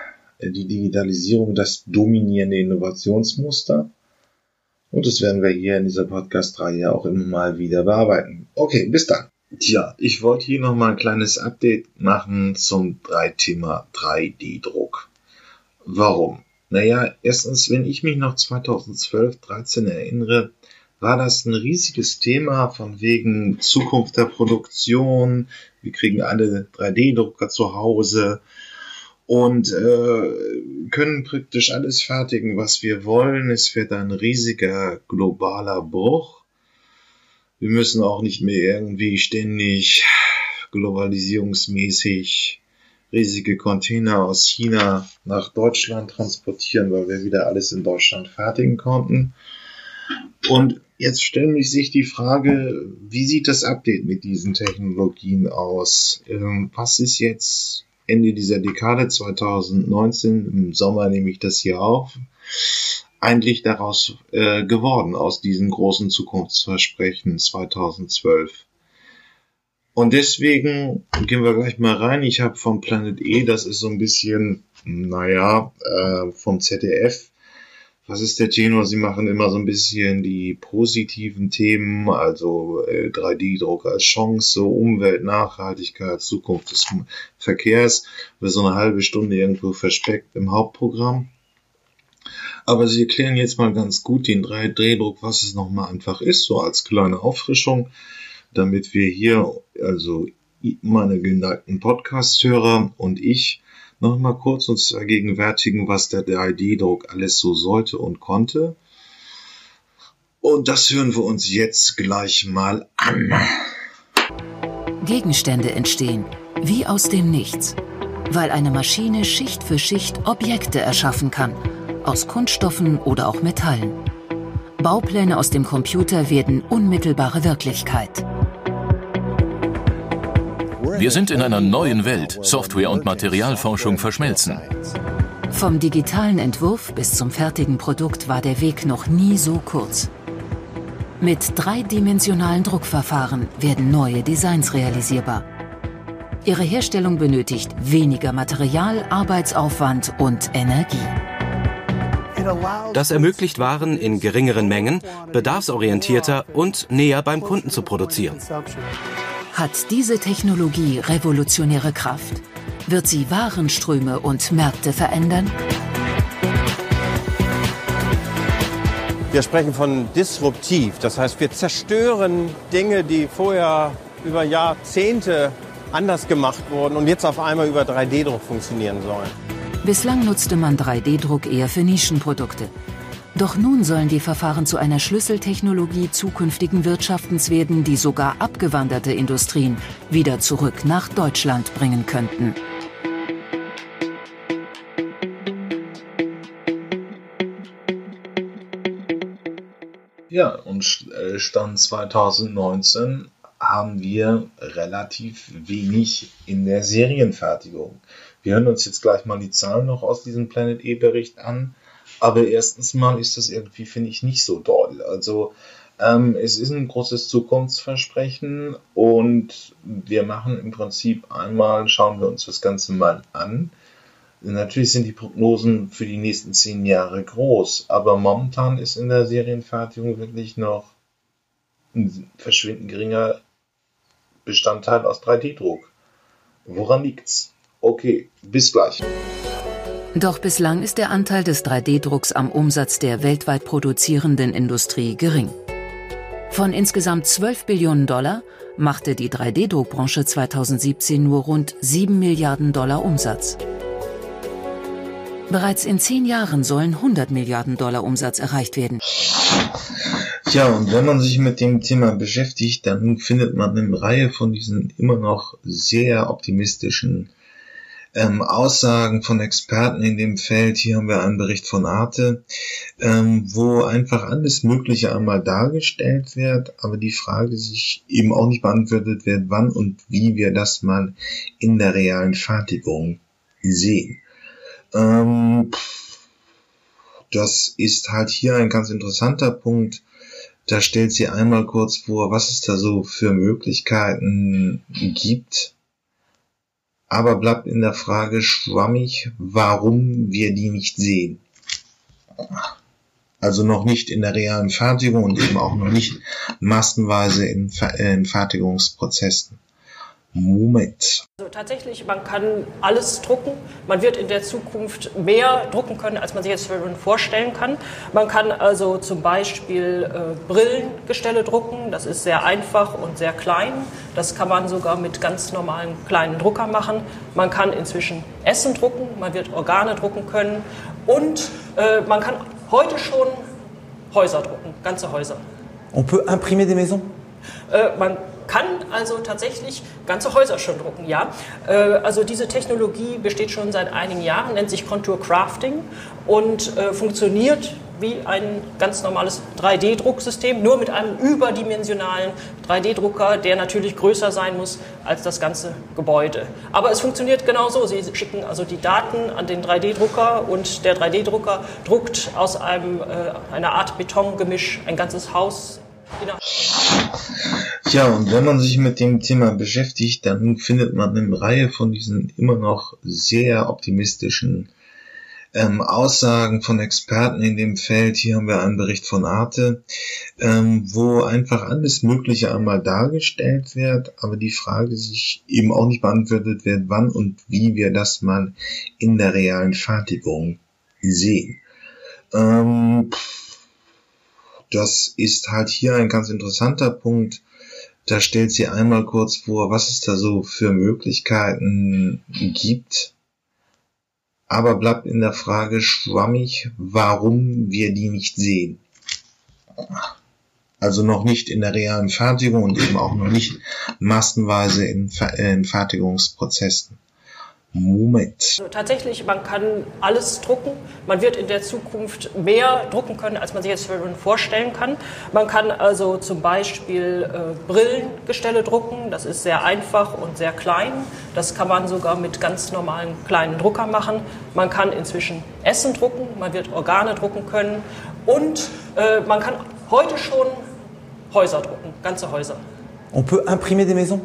Speaker 2: die Digitalisierung das dominierende Innovationsmuster. Und das werden wir hier in dieser Podcast-Reihe auch immer mal wieder bearbeiten. Okay, bis dann. Tja, ich wollte hier nochmal ein kleines Update machen zum Thema 3D-Druck. Warum? Naja, erstens, wenn ich mich noch 2012, 13 erinnere, war das ein riesiges Thema von wegen Zukunft der Produktion. Wir kriegen alle 3D-Drucker zu Hause und äh, können praktisch alles fertigen, was wir wollen. Es wird ein riesiger globaler Bruch. Wir müssen auch nicht mehr irgendwie ständig globalisierungsmäßig riesige Container aus China nach Deutschland transportieren, weil wir wieder alles in Deutschland fertigen konnten. Und jetzt stellen sich die Frage, wie sieht das Update mit diesen Technologien aus? Ähm, was ist jetzt Ende dieser Dekade 2019, im Sommer nehme ich das hier auf, eigentlich daraus äh, geworden, aus diesen großen Zukunftsversprechen 2012? Und deswegen gehen wir gleich mal rein. Ich habe vom Planet E, das ist so ein bisschen, naja, äh, vom ZDF. Was ist der Tenor? Sie machen immer so ein bisschen die positiven Themen, also äh, 3D-Druck als Chance, Umwelt, Nachhaltigkeit, Zukunft des Verkehrs, für so eine halbe Stunde irgendwo versteckt im Hauptprogramm. Aber sie erklären jetzt mal ganz gut den 3D-Druck, was es nochmal einfach ist, so als kleine Auffrischung damit wir hier, also meine geneigten Podcast-Hörer und ich, nochmal kurz uns vergegenwärtigen, was der 3D-Druck alles so sollte und konnte. Und das hören wir uns jetzt gleich mal an.
Speaker 16: Gegenstände entstehen, wie aus dem Nichts, weil eine Maschine Schicht für Schicht Objekte erschaffen kann, aus Kunststoffen oder auch Metallen. Baupläne aus dem Computer werden unmittelbare Wirklichkeit.
Speaker 17: Wir sind in einer neuen Welt. Software und Materialforschung verschmelzen.
Speaker 16: Vom digitalen Entwurf bis zum fertigen Produkt war der Weg noch nie so kurz. Mit dreidimensionalen Druckverfahren werden neue Designs realisierbar. Ihre Herstellung benötigt weniger Material, Arbeitsaufwand und Energie.
Speaker 18: Das ermöglicht Waren in geringeren Mengen, bedarfsorientierter und näher beim Kunden zu produzieren.
Speaker 16: Hat diese Technologie revolutionäre Kraft? Wird sie Warenströme und Märkte verändern?
Speaker 19: Wir sprechen von disruptiv. Das heißt, wir zerstören Dinge, die vorher über Jahrzehnte anders gemacht wurden und jetzt auf einmal über 3D-Druck funktionieren sollen.
Speaker 16: Bislang nutzte man 3D-Druck eher für Nischenprodukte. Doch nun sollen die Verfahren zu einer Schlüsseltechnologie zukünftigen Wirtschaftens werden, die sogar abgewanderte Industrien wieder zurück nach Deutschland bringen könnten.
Speaker 2: Ja, und äh, Stand 2019 haben wir relativ wenig in der Serienfertigung. Wir hören uns jetzt gleich mal die Zahlen noch aus diesem Planet E-Bericht an. Aber erstens mal ist das irgendwie, finde ich, nicht so doll. Also ähm, es ist ein großes Zukunftsversprechen und wir machen im Prinzip einmal, schauen wir uns das Ganze mal an. Natürlich sind die Prognosen für die nächsten zehn Jahre groß, aber momentan ist in der Serienfertigung wirklich noch ein verschwindend geringer Bestandteil aus 3D-Druck. Woran liegt's? Okay, bis gleich.
Speaker 16: Doch bislang ist der Anteil des 3D-Drucks am Umsatz der weltweit produzierenden Industrie gering. Von insgesamt 12 Billionen Dollar machte die 3D-Druckbranche 2017 nur rund 7 Milliarden Dollar Umsatz. Bereits in zehn Jahren sollen 100 Milliarden Dollar Umsatz erreicht werden.
Speaker 2: Ja, und wenn man sich mit dem Thema beschäftigt, dann findet man eine Reihe von diesen immer noch sehr optimistischen ähm, Aussagen von Experten in dem Feld. Hier haben wir einen Bericht von Arte, ähm, wo einfach alles Mögliche einmal dargestellt wird, aber die Frage sich eben auch nicht beantwortet wird, wann und wie wir das mal in der realen Fertigung sehen. Ähm, das ist halt hier ein ganz interessanter Punkt. Da stellt sie einmal kurz vor, was es da so für Möglichkeiten gibt aber bleibt in der Frage schwammig, warum wir die nicht sehen. Also noch nicht in der realen Fertigung und eben auch noch nicht massenweise in, in Fertigungsprozessen. Moment.
Speaker 20: Also tatsächlich, man kann alles drucken. Man wird in der Zukunft mehr drucken können, als man sich jetzt vorstellen kann. Man kann also zum Beispiel äh, Brillengestelle drucken. Das ist sehr einfach und sehr klein. Das kann man sogar mit ganz normalen kleinen Druckern machen. Man kann inzwischen Essen drucken. Man wird Organe drucken können. Und äh, man kann heute schon Häuser drucken, ganze Häuser.
Speaker 21: On peut imprimer des maisons?
Speaker 20: Äh, man kann also tatsächlich ganze Häuser schon drucken, ja. Äh, also diese Technologie besteht schon seit einigen Jahren, nennt sich Contour Crafting und äh, funktioniert wie ein ganz normales 3D-Drucksystem, nur mit einem überdimensionalen 3D-Drucker, der natürlich größer sein muss als das ganze Gebäude. Aber es funktioniert genauso. Sie schicken also die Daten an den 3D-Drucker und der 3D-Drucker druckt aus einem, äh, einer Art Betongemisch ein ganzes Haus.
Speaker 2: Ja, und wenn man sich mit dem Thema beschäftigt, dann findet man eine Reihe von diesen immer noch sehr optimistischen ähm, Aussagen von Experten in dem Feld. Hier haben wir einen Bericht von Arte, ähm, wo einfach alles Mögliche einmal dargestellt wird, aber die Frage sich eben auch nicht beantwortet wird, wann und wie wir das mal in der realen Fertigung sehen. Ähm, das ist halt hier ein ganz interessanter Punkt. Da stellt sie einmal kurz vor, was es da so für Möglichkeiten gibt aber bleibt in der Frage schwammig, warum wir die nicht sehen. Also noch nicht in der realen Fertigung und eben auch noch nicht massenweise in, in Fertigungsprozessen. Moment.
Speaker 20: Also tatsächlich, man kann alles drucken. Man wird in der Zukunft mehr drucken können, als man sich jetzt vorstellen kann. Man kann also zum Beispiel äh, Brillengestelle drucken. Das ist sehr einfach und sehr klein. Das kann man sogar mit ganz normalen kleinen Druckern machen. Man kann inzwischen Essen drucken. Man wird Organe drucken können. Und äh, man kann heute schon Häuser drucken, ganze Häuser.
Speaker 21: On peut imprimer des maisons?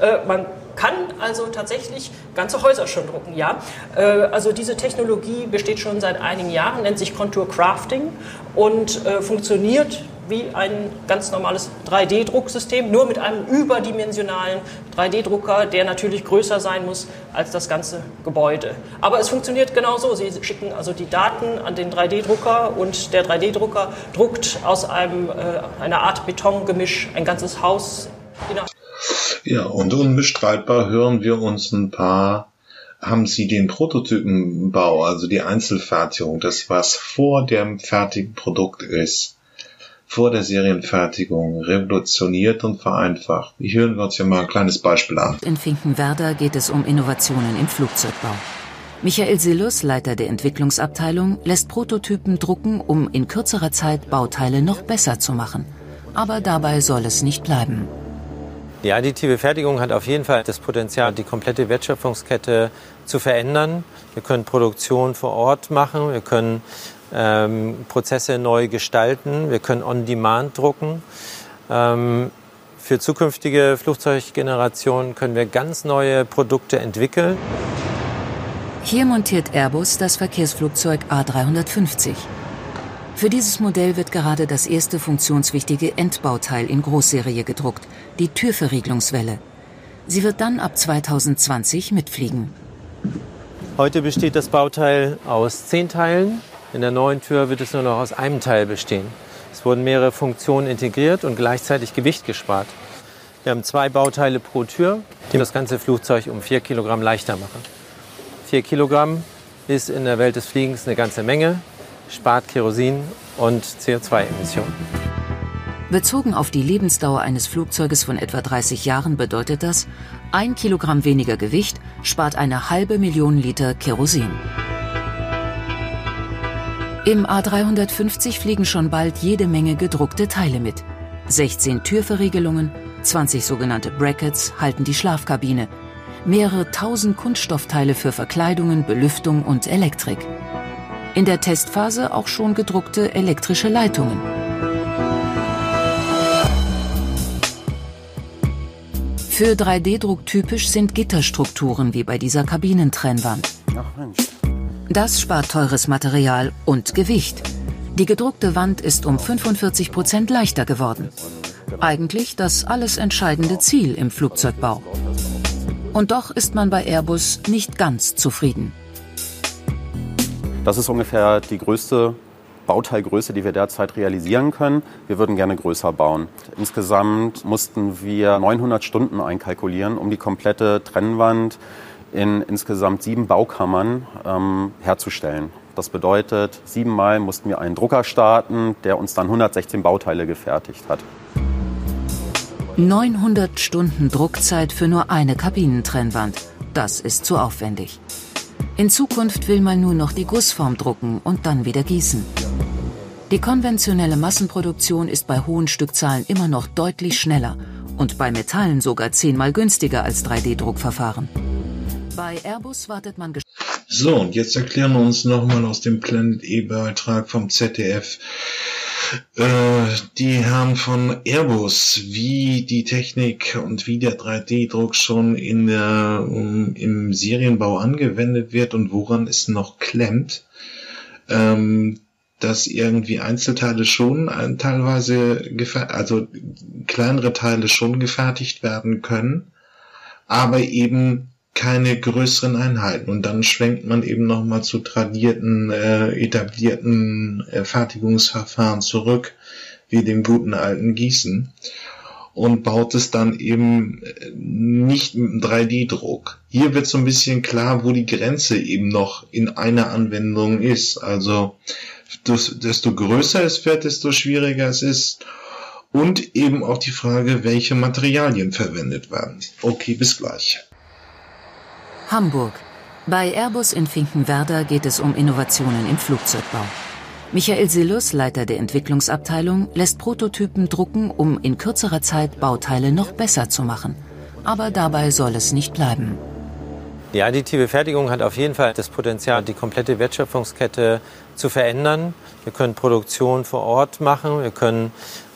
Speaker 20: Äh, man kann also tatsächlich ganze Häuser schon drucken, ja. Äh, also diese Technologie besteht schon seit einigen Jahren, nennt sich Contour Crafting und äh, funktioniert wie ein ganz normales 3D-Drucksystem, nur mit einem überdimensionalen 3D-Drucker, der natürlich größer sein muss als das ganze Gebäude. Aber es funktioniert genauso. Sie schicken also die Daten an den 3D-Drucker und der 3D-Drucker druckt aus einem, äh, einer Art Betongemisch ein ganzes Haus.
Speaker 2: Ja, und unbestreitbar hören wir uns ein paar, haben Sie den Prototypenbau, also die Einzelfertigung, das was vor dem fertigen Produkt ist, vor der Serienfertigung revolutioniert und vereinfacht. Ich hören wir uns ja mal ein kleines Beispiel an.
Speaker 16: In Finkenwerder geht es um Innovationen im Flugzeugbau. Michael Sillus, Leiter der Entwicklungsabteilung, lässt Prototypen drucken, um in kürzerer Zeit Bauteile noch besser zu machen. Aber dabei soll es nicht bleiben.
Speaker 22: Die additive Fertigung hat auf jeden Fall das Potenzial, die komplette Wertschöpfungskette zu verändern. Wir können Produktion vor Ort machen, wir können ähm, Prozesse neu gestalten, wir können on-demand drucken. Ähm, für zukünftige Flugzeuggenerationen können wir ganz neue Produkte entwickeln.
Speaker 16: Hier montiert Airbus das Verkehrsflugzeug A350. Für dieses Modell wird gerade das erste funktionswichtige Endbauteil in Großserie gedruckt, die Türverriegelungswelle. Sie wird dann ab 2020 mitfliegen.
Speaker 22: Heute besteht das Bauteil aus zehn Teilen. In der neuen Tür wird es nur noch aus einem Teil bestehen. Es wurden mehrere Funktionen integriert und gleichzeitig Gewicht gespart. Wir haben zwei Bauteile pro Tür, die das ganze Flugzeug um vier Kilogramm leichter machen. Vier Kilogramm ist in der Welt des Fliegens eine ganze Menge spart Kerosin und CO2-Emissionen.
Speaker 16: Bezogen auf die Lebensdauer eines Flugzeuges von etwa 30 Jahren bedeutet das, ein Kilogramm weniger Gewicht spart eine halbe Million Liter Kerosin. Im A350 fliegen schon bald jede Menge gedruckte Teile mit. 16 Türverriegelungen, 20 sogenannte Brackets halten die Schlafkabine, mehrere tausend Kunststoffteile für Verkleidungen, Belüftung und Elektrik. In der Testphase auch schon gedruckte elektrische Leitungen. Für 3D-Druck typisch sind Gitterstrukturen wie bei dieser Kabinentrennwand. Das spart teures Material und Gewicht. Die gedruckte Wand ist um 45 Prozent leichter geworden. Eigentlich das alles entscheidende Ziel im Flugzeugbau. Und doch ist man bei Airbus nicht ganz zufrieden.
Speaker 23: Das ist ungefähr die größte Bauteilgröße, die wir derzeit realisieren können. Wir würden gerne größer bauen. Insgesamt mussten wir 900 Stunden einkalkulieren, um die komplette Trennwand in insgesamt sieben Baukammern ähm, herzustellen. Das bedeutet, siebenmal mussten wir einen Drucker starten, der uns dann 116 Bauteile gefertigt hat.
Speaker 16: 900 Stunden Druckzeit für nur eine Kabinentrennwand. Das ist zu aufwendig. In Zukunft will man nur noch die Gussform drucken und dann wieder gießen. Die konventionelle Massenproduktion ist bei hohen Stückzahlen immer noch deutlich schneller und bei Metallen sogar zehnmal günstiger als 3D-Druckverfahren. Bei Airbus wartet man.
Speaker 2: So, und jetzt erklären wir uns nochmal aus dem Planet E-Beitrag vom ZDF die Herren von Airbus, wie die Technik und wie der 3D-Druck schon in der, um, im Serienbau angewendet wird und woran es noch klemmt. Ähm, dass irgendwie Einzelteile schon äh, teilweise, also kleinere Teile schon gefertigt werden können, aber eben keine größeren Einheiten. Und dann schwenkt man eben nochmal zu tradierten, äh, etablierten äh, Fertigungsverfahren zurück, wie dem guten alten Gießen. Und baut es dann eben äh, nicht mit einem 3D-Druck. Hier wird so ein bisschen klar, wo die Grenze eben noch in einer Anwendung ist. Also desto größer es wird, desto schwieriger es ist. Und eben auch die Frage, welche Materialien verwendet werden. Okay, bis gleich.
Speaker 16: Hamburg. Bei Airbus in Finkenwerder geht es um Innovationen im Flugzeugbau. Michael Sillus, Leiter der Entwicklungsabteilung, lässt Prototypen drucken, um in kürzerer Zeit Bauteile noch besser zu machen. Aber dabei soll es nicht bleiben.
Speaker 22: Die additive Fertigung hat auf jeden Fall das Potenzial, die komplette Wertschöpfungskette zu verändern. Wir können Produktion vor Ort machen, wir können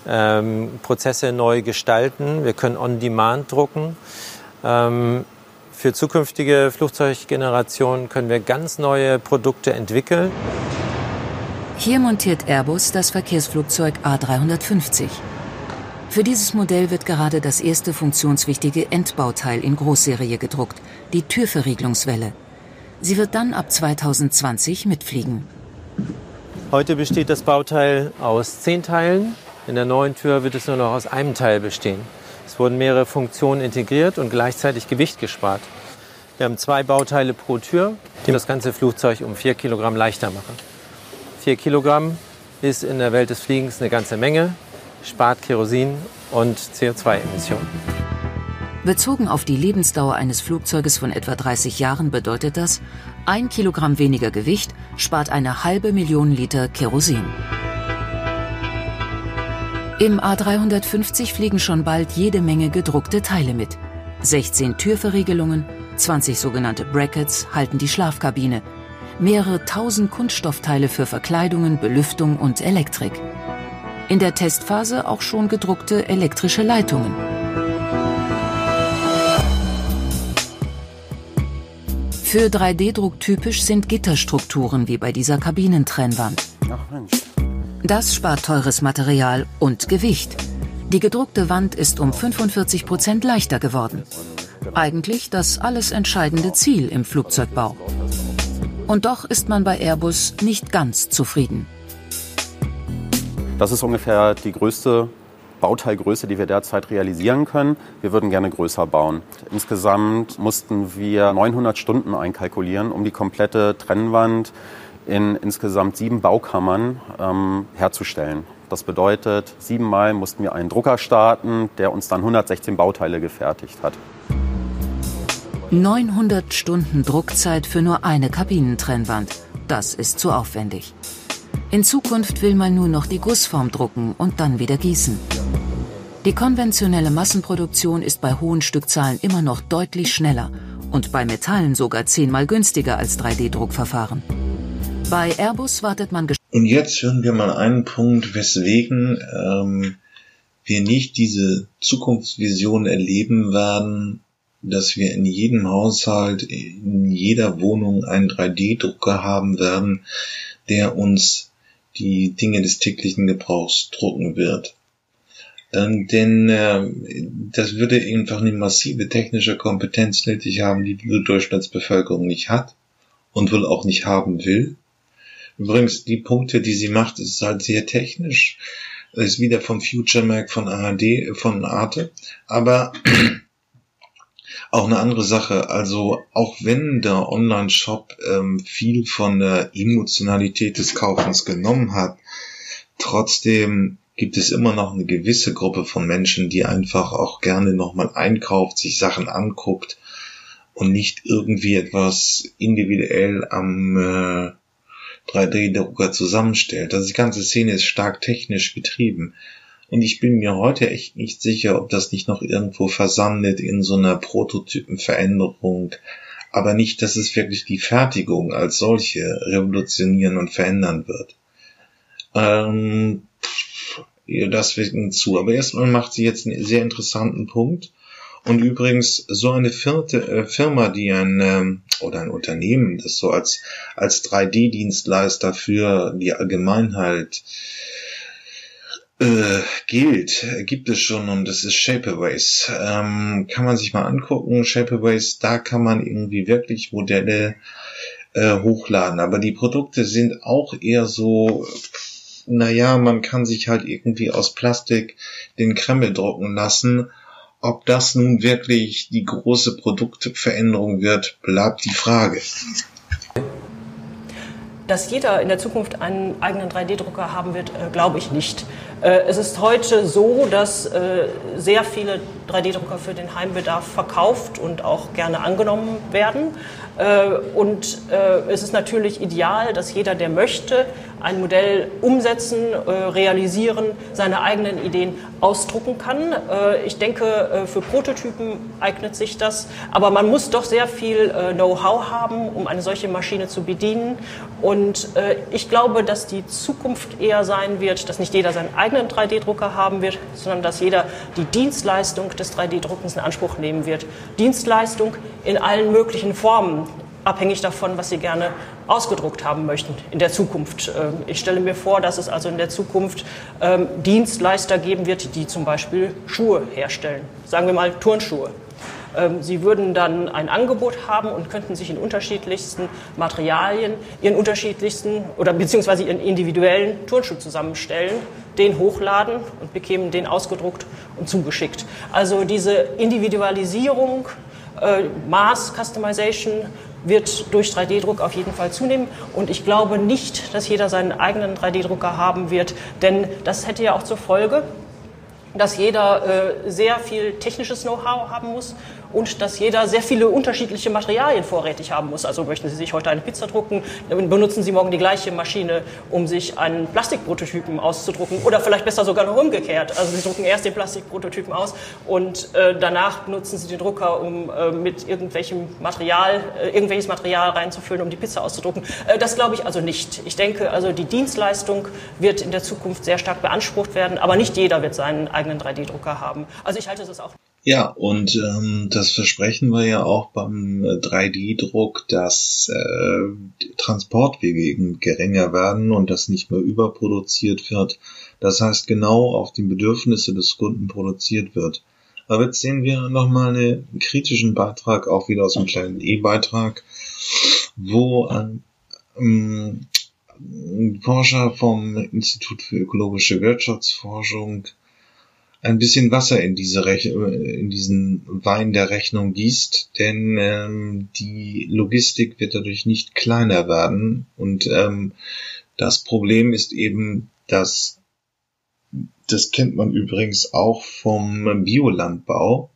Speaker 22: ähm, Prozesse neu gestalten, wir können on-demand drucken. Ähm, für zukünftige Flugzeuggenerationen können wir ganz neue Produkte entwickeln.
Speaker 16: Hier montiert Airbus das Verkehrsflugzeug A350. Für dieses Modell wird gerade das erste funktionswichtige Endbauteil in Großserie gedruckt, die Türverriegelungswelle. Sie wird dann ab 2020 mitfliegen.
Speaker 22: Heute besteht das Bauteil aus zehn Teilen. In der neuen Tür wird es nur noch aus einem Teil bestehen. Wurden mehrere Funktionen integriert und gleichzeitig Gewicht gespart. Wir haben zwei Bauteile pro Tür, die das ganze Flugzeug um vier Kilogramm leichter machen. Vier Kilogramm ist in der Welt des Fliegens eine ganze Menge, spart Kerosin und CO2-Emissionen.
Speaker 16: Bezogen auf die Lebensdauer eines Flugzeuges von etwa 30 Jahren bedeutet das, ein Kilogramm weniger Gewicht spart eine halbe Million Liter Kerosin. Im A350 fliegen schon bald jede Menge gedruckte Teile mit. 16 Türverriegelungen, 20 sogenannte Brackets halten die Schlafkabine, mehrere tausend Kunststoffteile für Verkleidungen, Belüftung und Elektrik. In der Testphase auch schon gedruckte elektrische Leitungen. Für 3D-Druck typisch sind Gitterstrukturen wie bei dieser Kabinentrennwand. Ach Mensch. Das spart teures Material und Gewicht. Die gedruckte Wand ist um 45 Prozent leichter geworden. Eigentlich das alles entscheidende Ziel im Flugzeugbau. Und doch ist man bei Airbus nicht ganz zufrieden.
Speaker 23: Das ist ungefähr die größte Bauteilgröße, die wir derzeit realisieren können. Wir würden gerne größer bauen. Insgesamt mussten wir 900 Stunden einkalkulieren, um die komplette Trennwand in insgesamt sieben Baukammern ähm, herzustellen. Das bedeutet, siebenmal mussten wir einen Drucker starten, der uns dann 116 Bauteile gefertigt hat.
Speaker 16: 900 Stunden Druckzeit für nur eine Kabinentrennwand. Das ist zu aufwendig. In Zukunft will man nur noch die Gussform drucken und dann wieder gießen. Die konventionelle Massenproduktion ist bei hohen Stückzahlen immer noch deutlich schneller und bei Metallen sogar zehnmal günstiger als 3D-Druckverfahren. Bei Airbus wartet man.
Speaker 2: Und jetzt hören wir mal einen Punkt, weswegen ähm, wir nicht diese Zukunftsvision erleben werden, dass wir in jedem Haushalt, in jeder Wohnung einen 3D-Drucker haben werden, der uns die Dinge des täglichen Gebrauchs drucken wird. Ähm, denn äh, das würde einfach eine massive technische Kompetenz nötig haben, die die Durchschnittsbevölkerung nicht hat und wohl auch nicht haben will. Übrigens, die Punkte, die sie macht, ist halt sehr technisch. Ist wieder vom Future Mac von ARD, von Arte. Aber auch eine andere Sache. Also auch wenn der Online-Shop ähm, viel von der Emotionalität des Kaufens genommen hat, trotzdem gibt es immer noch eine gewisse Gruppe von Menschen, die einfach auch gerne nochmal einkauft, sich Sachen anguckt und nicht irgendwie etwas individuell am äh, 3D-Drucker zusammenstellt. Also die ganze Szene ist stark technisch betrieben. Und ich bin mir heute echt nicht sicher, ob das nicht noch irgendwo versandet in so einer Prototypenveränderung. Aber nicht, dass es wirklich die Fertigung als solche revolutionieren und verändern wird. Ähm, das wegen zu. Aber erstmal macht sie jetzt einen sehr interessanten Punkt. Und übrigens, so eine vierte, äh, Firma, die ein, ähm, oder ein Unternehmen, das so als, als 3D-Dienstleister für die Allgemeinheit äh, gilt, gibt es schon und das ist Shapeways. Ähm, kann man sich mal angucken. Shapeways, da kann man irgendwie wirklich Modelle äh, hochladen. Aber die Produkte sind auch eher so, naja, man kann sich halt irgendwie aus Plastik den Kreml drucken lassen. Ob das nun wirklich die große Produktveränderung wird, bleibt die Frage.
Speaker 20: Dass jeder in der Zukunft einen eigenen 3D-Drucker haben wird, äh, glaube ich nicht. Äh, es ist heute so, dass äh, sehr viele 3D-Drucker für den Heimbedarf verkauft und auch gerne angenommen werden. Äh, und äh, es ist natürlich ideal, dass jeder, der möchte, ein Modell umsetzen, äh, realisieren, seine eigenen Ideen ausdrucken kann. Ich denke, für Prototypen eignet sich das, aber man muss doch sehr viel Know-how haben, um eine solche Maschine zu bedienen. Und ich glaube, dass die Zukunft eher sein wird, dass nicht jeder seinen eigenen 3D-Drucker haben wird, sondern dass jeder die Dienstleistung des 3D-Druckens in Anspruch nehmen wird. Dienstleistung in allen möglichen Formen abhängig davon, was Sie gerne ausgedruckt haben möchten in der Zukunft. Ähm, ich stelle mir vor, dass es also in der Zukunft ähm, Dienstleister geben wird, die zum Beispiel Schuhe herstellen, sagen wir mal Turnschuhe. Ähm, Sie würden dann ein Angebot haben und könnten sich in unterschiedlichsten Materialien Ihren unterschiedlichsten oder beziehungsweise Ihren individuellen Turnschuh zusammenstellen, den hochladen und bekämen den ausgedruckt und zugeschickt. Also diese Individualisierung, äh, Mass Customization wird durch 3D-Druck auf jeden Fall zunehmen. Und ich glaube nicht, dass jeder seinen eigenen 3D-Drucker haben wird, denn das hätte ja auch zur Folge, dass jeder äh, sehr viel technisches Know-how haben muss und dass jeder sehr viele unterschiedliche Materialien vorrätig haben muss. Also möchten Sie sich heute eine Pizza drucken, dann benutzen Sie morgen die gleiche Maschine, um sich einen Plastikprototypen auszudrucken oder vielleicht besser sogar noch umgekehrt. Also Sie drucken erst den Plastikprototypen aus und äh, danach benutzen Sie den Drucker, um äh, mit irgendwelchem Material, äh, irgendwelches Material reinzufüllen, um die Pizza auszudrucken. Äh, das glaube ich also nicht. Ich denke, also die Dienstleistung wird in der Zukunft sehr stark beansprucht werden, aber nicht jeder wird seinen eigenen 3D-Drucker haben. Also ich halte das auch
Speaker 2: ja, und ähm, das versprechen wir ja auch beim 3D-Druck, äh, dass äh, Transportwege eben geringer werden und das nicht mehr überproduziert wird. Das heißt, genau auf die Bedürfnisse des Kunden produziert wird. Aber jetzt sehen wir nochmal einen kritischen Beitrag, auch wieder aus einem kleinen E-Beitrag, wo ein ähm, Forscher vom Institut für ökologische Wirtschaftsforschung ein bisschen Wasser in diese Rech in diesen Wein der Rechnung gießt, denn ähm, die Logistik wird dadurch nicht kleiner werden und ähm, das Problem ist eben, dass das kennt man übrigens auch vom Biolandbau.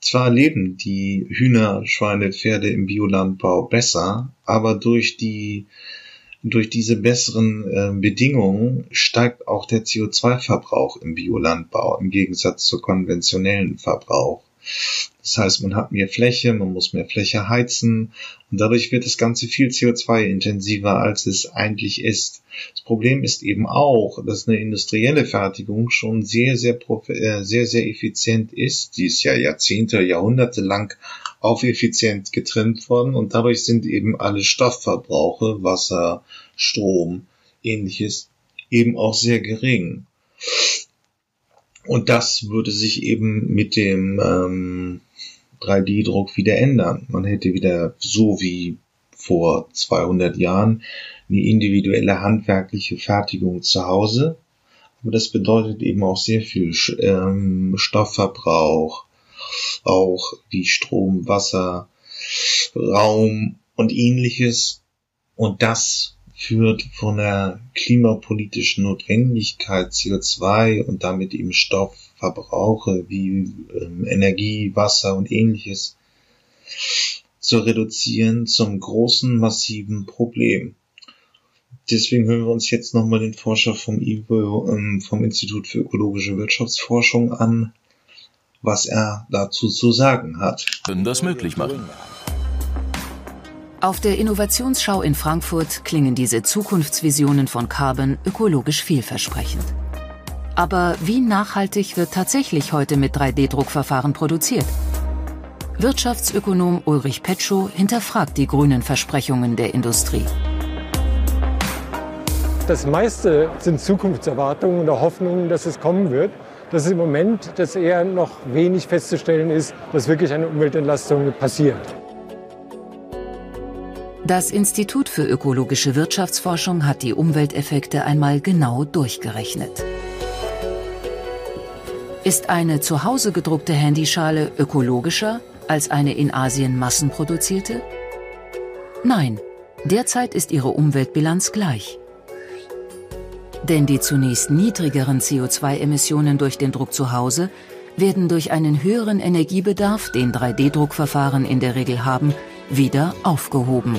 Speaker 2: Zwar leben die Hühner, Schweine, Pferde im Biolandbau besser, aber durch die durch diese besseren äh, Bedingungen steigt auch der CO2-Verbrauch im Biolandbau im Gegensatz zur konventionellen Verbrauch. Das heißt, man hat mehr Fläche, man muss mehr Fläche heizen und dadurch wird das Ganze viel CO2-intensiver, als es eigentlich ist. Das Problem ist eben auch, dass eine industrielle Fertigung schon sehr, sehr, äh, sehr, sehr effizient ist. Die ist ja Jahrzehnte, Jahrhunderte lang auf effizient getrimmt worden und dadurch sind eben alle Stoffverbrauche, Wasser, Strom, ähnliches, eben auch sehr gering. Und das würde sich eben mit dem ähm, 3D-Druck wieder ändern. Man hätte wieder so wie vor 200 Jahren eine individuelle handwerkliche Fertigung zu Hause. Aber das bedeutet eben auch sehr viel ähm, Stoffverbrauch, auch wie Strom, Wasser, Raum und ähnliches. Und das führt von der klimapolitischen Notwendigkeit CO2 und damit eben Stoffverbrauche wie ähm, Energie, Wasser und ähnliches zu reduzieren zum großen, massiven Problem. Deswegen hören wir uns jetzt nochmal den Forscher vom IWO, ähm, vom Institut für ökologische Wirtschaftsforschung an, was er dazu zu sagen hat.
Speaker 17: Können das möglich machen.
Speaker 16: Auf der Innovationsschau in Frankfurt klingen diese Zukunftsvisionen von Carbon ökologisch vielversprechend. Aber wie nachhaltig wird tatsächlich heute mit 3D-Druckverfahren produziert? Wirtschaftsökonom Ulrich Petschow hinterfragt die grünen Versprechungen der Industrie.
Speaker 24: Das meiste sind Zukunftserwartungen oder Hoffnungen, dass es kommen wird. Dass im Moment das eher noch wenig festzustellen ist, dass wirklich eine Umweltentlastung passiert.
Speaker 16: Das Institut für ökologische Wirtschaftsforschung hat die Umwelteffekte einmal genau durchgerechnet. Ist eine zu Hause gedruckte Handyschale ökologischer als eine in Asien massenproduzierte? Nein, derzeit ist ihre Umweltbilanz gleich. Denn die zunächst niedrigeren CO2-Emissionen durch den Druck zu Hause werden durch einen höheren Energiebedarf, den 3D-Druckverfahren in der Regel haben, wieder aufgehoben.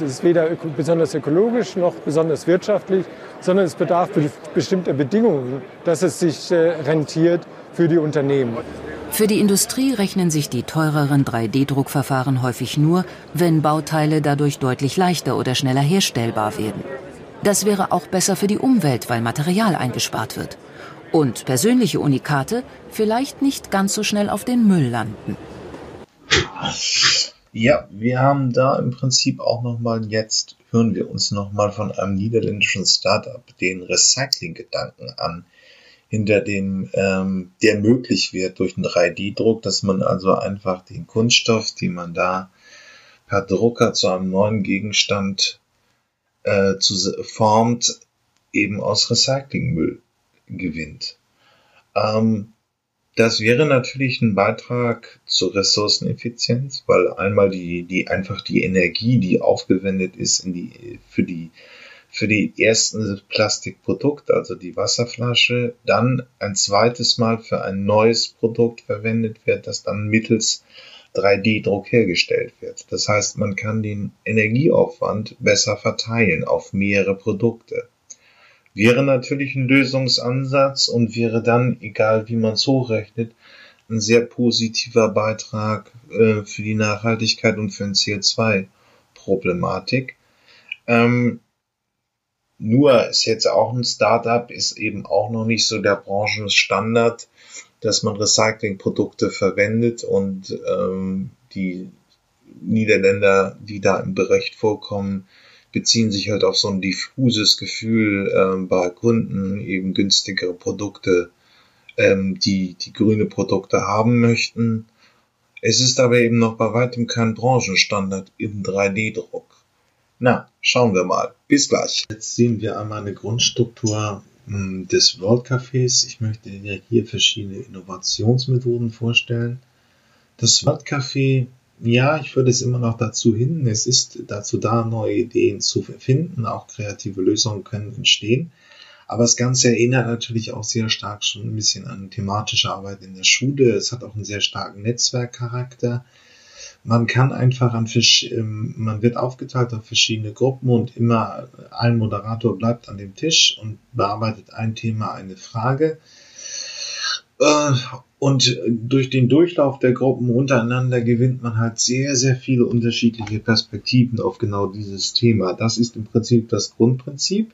Speaker 24: Es ist weder besonders ökologisch noch besonders wirtschaftlich, sondern es bedarf bestimmter Bedingungen, dass es sich äh, rentiert für die Unternehmen.
Speaker 16: Für die Industrie rechnen sich die teureren 3D-Druckverfahren häufig nur, wenn Bauteile dadurch deutlich leichter oder schneller herstellbar werden. Das wäre auch besser für die Umwelt, weil Material eingespart wird. Und persönliche Unikate vielleicht nicht ganz so schnell auf den Müll landen.
Speaker 2: Ja, wir haben da im Prinzip auch nochmal jetzt, hören wir uns nochmal von einem niederländischen Startup den Recycling-Gedanken an, hinter dem, ähm, der möglich wird durch einen 3D-Druck, dass man also einfach den Kunststoff, den man da per Drucker zu einem neuen Gegenstand äh, zu, formt, eben aus Recyclingmüll gewinnt. Ähm, das wäre natürlich ein Beitrag zur Ressourceneffizienz, weil einmal die, die einfach die Energie, die aufgewendet ist in die, für die, für die ersten Plastikprodukt, also die Wasserflasche, dann ein zweites Mal für ein neues Produkt verwendet wird, das dann mittels 3D-Druck hergestellt wird. Das heißt, man kann den Energieaufwand besser verteilen auf mehrere Produkte. Wäre natürlich ein Lösungsansatz und wäre dann, egal wie man es hochrechnet, ein sehr positiver Beitrag äh, für die Nachhaltigkeit und für den CO2-Problematik. Ähm, nur ist jetzt auch ein Startup, ist eben auch noch nicht so der Branchenstandard dass man Recyclingprodukte verwendet und ähm, die Niederländer, die da im Bericht vorkommen, beziehen sich halt auf so ein diffuses Gefühl ähm, bei Kunden, eben günstigere Produkte, ähm, die die grüne Produkte haben möchten. Es ist aber eben noch bei weitem kein Branchenstandard im 3D-Druck. Na, schauen wir mal. Bis gleich. Jetzt sehen wir einmal eine Grundstruktur hm, des World Cafés. Ich möchte Ihnen hier verschiedene Innovationsmethoden vorstellen. Das World Café, ja, ich würde es immer noch dazu hin. Es ist dazu da, neue Ideen zu finden. Auch kreative Lösungen können entstehen. Aber das Ganze erinnert natürlich auch sehr stark schon ein bisschen an thematische Arbeit in der Schule. Es hat auch einen sehr starken Netzwerkcharakter. Man kann einfach an ähm, man wird aufgeteilt auf verschiedene Gruppen und immer ein Moderator bleibt an dem Tisch und bearbeitet ein Thema, eine Frage. Äh, und durch den Durchlauf der Gruppen untereinander gewinnt man halt sehr, sehr viele unterschiedliche Perspektiven auf genau dieses Thema. Das ist im Prinzip das Grundprinzip,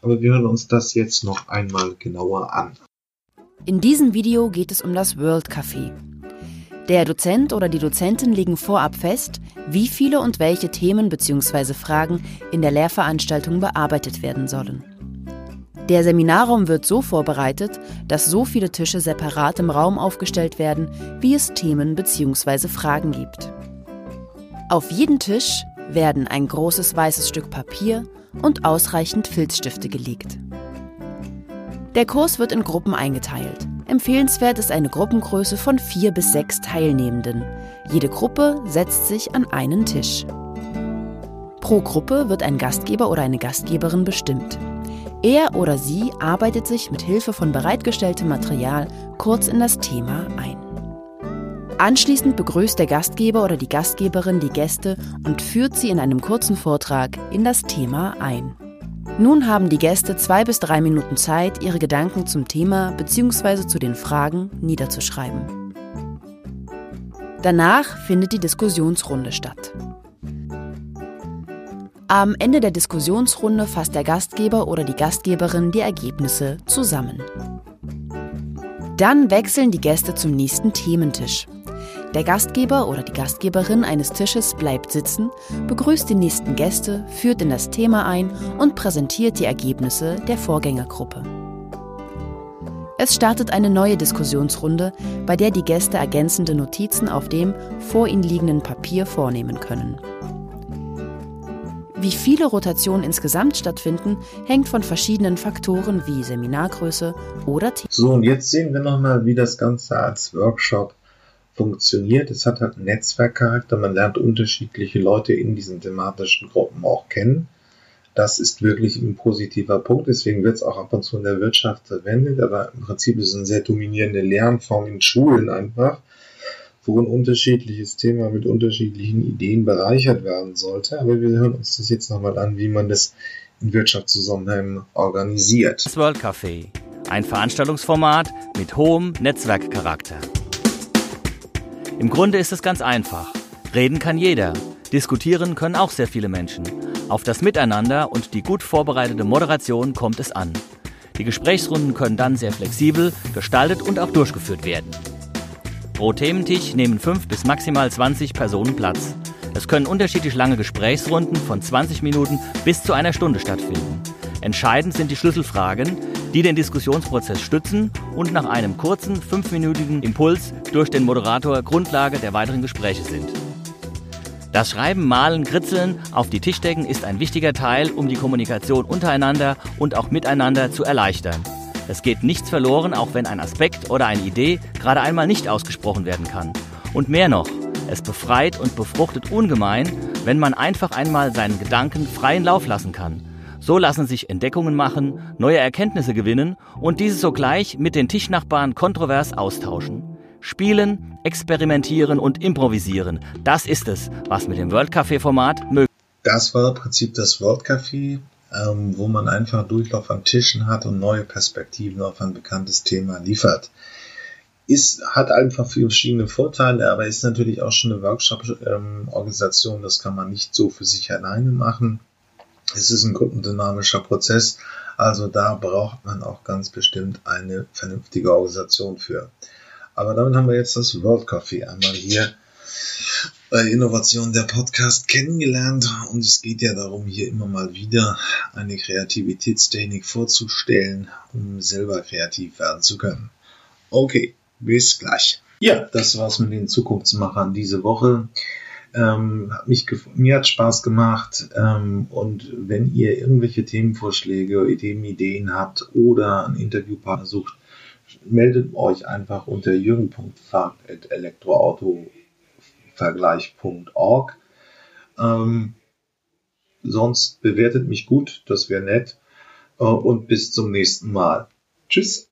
Speaker 2: aber wir hören uns das jetzt noch einmal genauer an.
Speaker 25: In diesem Video geht es um das World Café. Der Dozent oder die Dozentin legen vorab fest, wie viele und welche Themen bzw. Fragen in der Lehrveranstaltung bearbeitet werden sollen. Der Seminarraum wird so vorbereitet, dass so viele Tische separat im Raum aufgestellt werden, wie es Themen bzw. Fragen gibt. Auf jeden Tisch werden ein großes weißes Stück Papier und ausreichend Filzstifte gelegt. Der Kurs wird in Gruppen eingeteilt. Empfehlenswert ist eine Gruppengröße von vier bis sechs Teilnehmenden. Jede Gruppe setzt sich an einen Tisch. Pro Gruppe wird ein Gastgeber oder eine Gastgeberin bestimmt. Er oder sie arbeitet sich mit Hilfe von bereitgestelltem Material kurz in das Thema ein. Anschließend begrüßt der Gastgeber oder die Gastgeberin die Gäste und führt sie in einem kurzen Vortrag in das Thema ein. Nun haben die Gäste zwei bis drei Minuten Zeit, ihre Gedanken zum Thema bzw. zu den Fragen niederzuschreiben. Danach findet die Diskussionsrunde statt. Am Ende der Diskussionsrunde fasst der Gastgeber oder die Gastgeberin die Ergebnisse zusammen. Dann wechseln die Gäste zum nächsten Thementisch. Der Gastgeber oder die Gastgeberin eines Tisches bleibt sitzen, begrüßt die nächsten Gäste, führt in das Thema ein und präsentiert die Ergebnisse der Vorgängergruppe. Es startet eine neue Diskussionsrunde, bei der die Gäste ergänzende Notizen auf dem vor ihnen liegenden Papier vornehmen können. Wie viele Rotationen insgesamt stattfinden, hängt von verschiedenen Faktoren wie Seminargröße oder Team.
Speaker 2: So, und jetzt sehen wir nochmal, wie das Ganze als Workshop funktioniert. Es hat halt einen Netzwerkcharakter. Man lernt unterschiedliche Leute in diesen thematischen Gruppen auch kennen. Das ist wirklich ein positiver Punkt. Deswegen wird es auch ab und zu in der Wirtschaft verwendet. Aber im Prinzip ist es eine sehr dominierende Lernform in Schulen einfach, wo ein unterschiedliches Thema mit unterschiedlichen Ideen bereichert werden sollte. Aber wir hören uns das jetzt nochmal an, wie man das in Wirtschaftszusammenhängen organisiert.
Speaker 26: Das World Café. Ein Veranstaltungsformat mit hohem Netzwerkcharakter. Im Grunde ist es ganz einfach. Reden kann jeder. Diskutieren können auch sehr viele Menschen. Auf das Miteinander und die gut vorbereitete Moderation kommt es an. Die Gesprächsrunden können dann sehr flexibel gestaltet und auch durchgeführt werden. Pro Thementisch nehmen 5 bis maximal 20 Personen Platz. Es können unterschiedlich lange Gesprächsrunden von 20 Minuten bis zu einer Stunde stattfinden. Entscheidend sind die Schlüsselfragen, die den Diskussionsprozess stützen und nach einem kurzen, fünfminütigen Impuls durch den Moderator Grundlage der weiteren Gespräche sind. Das Schreiben, Malen, Kritzeln auf die Tischdecken ist ein wichtiger Teil, um die Kommunikation untereinander und auch miteinander zu erleichtern. Es geht nichts verloren, auch wenn ein Aspekt oder eine Idee gerade einmal nicht ausgesprochen werden kann. Und mehr noch, es befreit und befruchtet ungemein, wenn man einfach einmal seinen Gedanken freien Lauf lassen kann. So lassen sich Entdeckungen machen, neue Erkenntnisse gewinnen und diese sogleich mit den Tischnachbarn kontrovers austauschen. Spielen, experimentieren und improvisieren, das ist es, was mit dem World Café Format möglich ist.
Speaker 2: Das war im Prinzip das World Café, ähm, wo man einfach Durchlauf an Tischen hat und neue Perspektiven auf ein bekanntes Thema liefert. Ist, hat einfach verschiedene Vorteile, aber ist natürlich auch schon eine Workshop-Organisation. Ähm, das kann man nicht so für sich alleine machen. Es ist ein gruppendynamischer Prozess, also da braucht man auch ganz bestimmt eine vernünftige Organisation für. Aber damit haben wir jetzt das World Coffee einmal hier bei Innovation der Podcast kennengelernt und es geht ja darum, hier immer mal wieder eine Kreativitätstechnik vorzustellen, um selber kreativ werden zu können. Okay, bis gleich. Ja, das war's mit den Zukunftsmachern diese Woche. Ähm, hat mich mir hat Spaß gemacht. Ähm, und wenn ihr irgendwelche Themenvorschläge, Ideen, Ideen habt oder einen Interviewpartner sucht, meldet euch einfach unter jürgen.fahrt.elektroautovergleich.org. Ähm, sonst bewertet mich gut, das wäre nett. Äh, und bis zum nächsten Mal. Tschüss.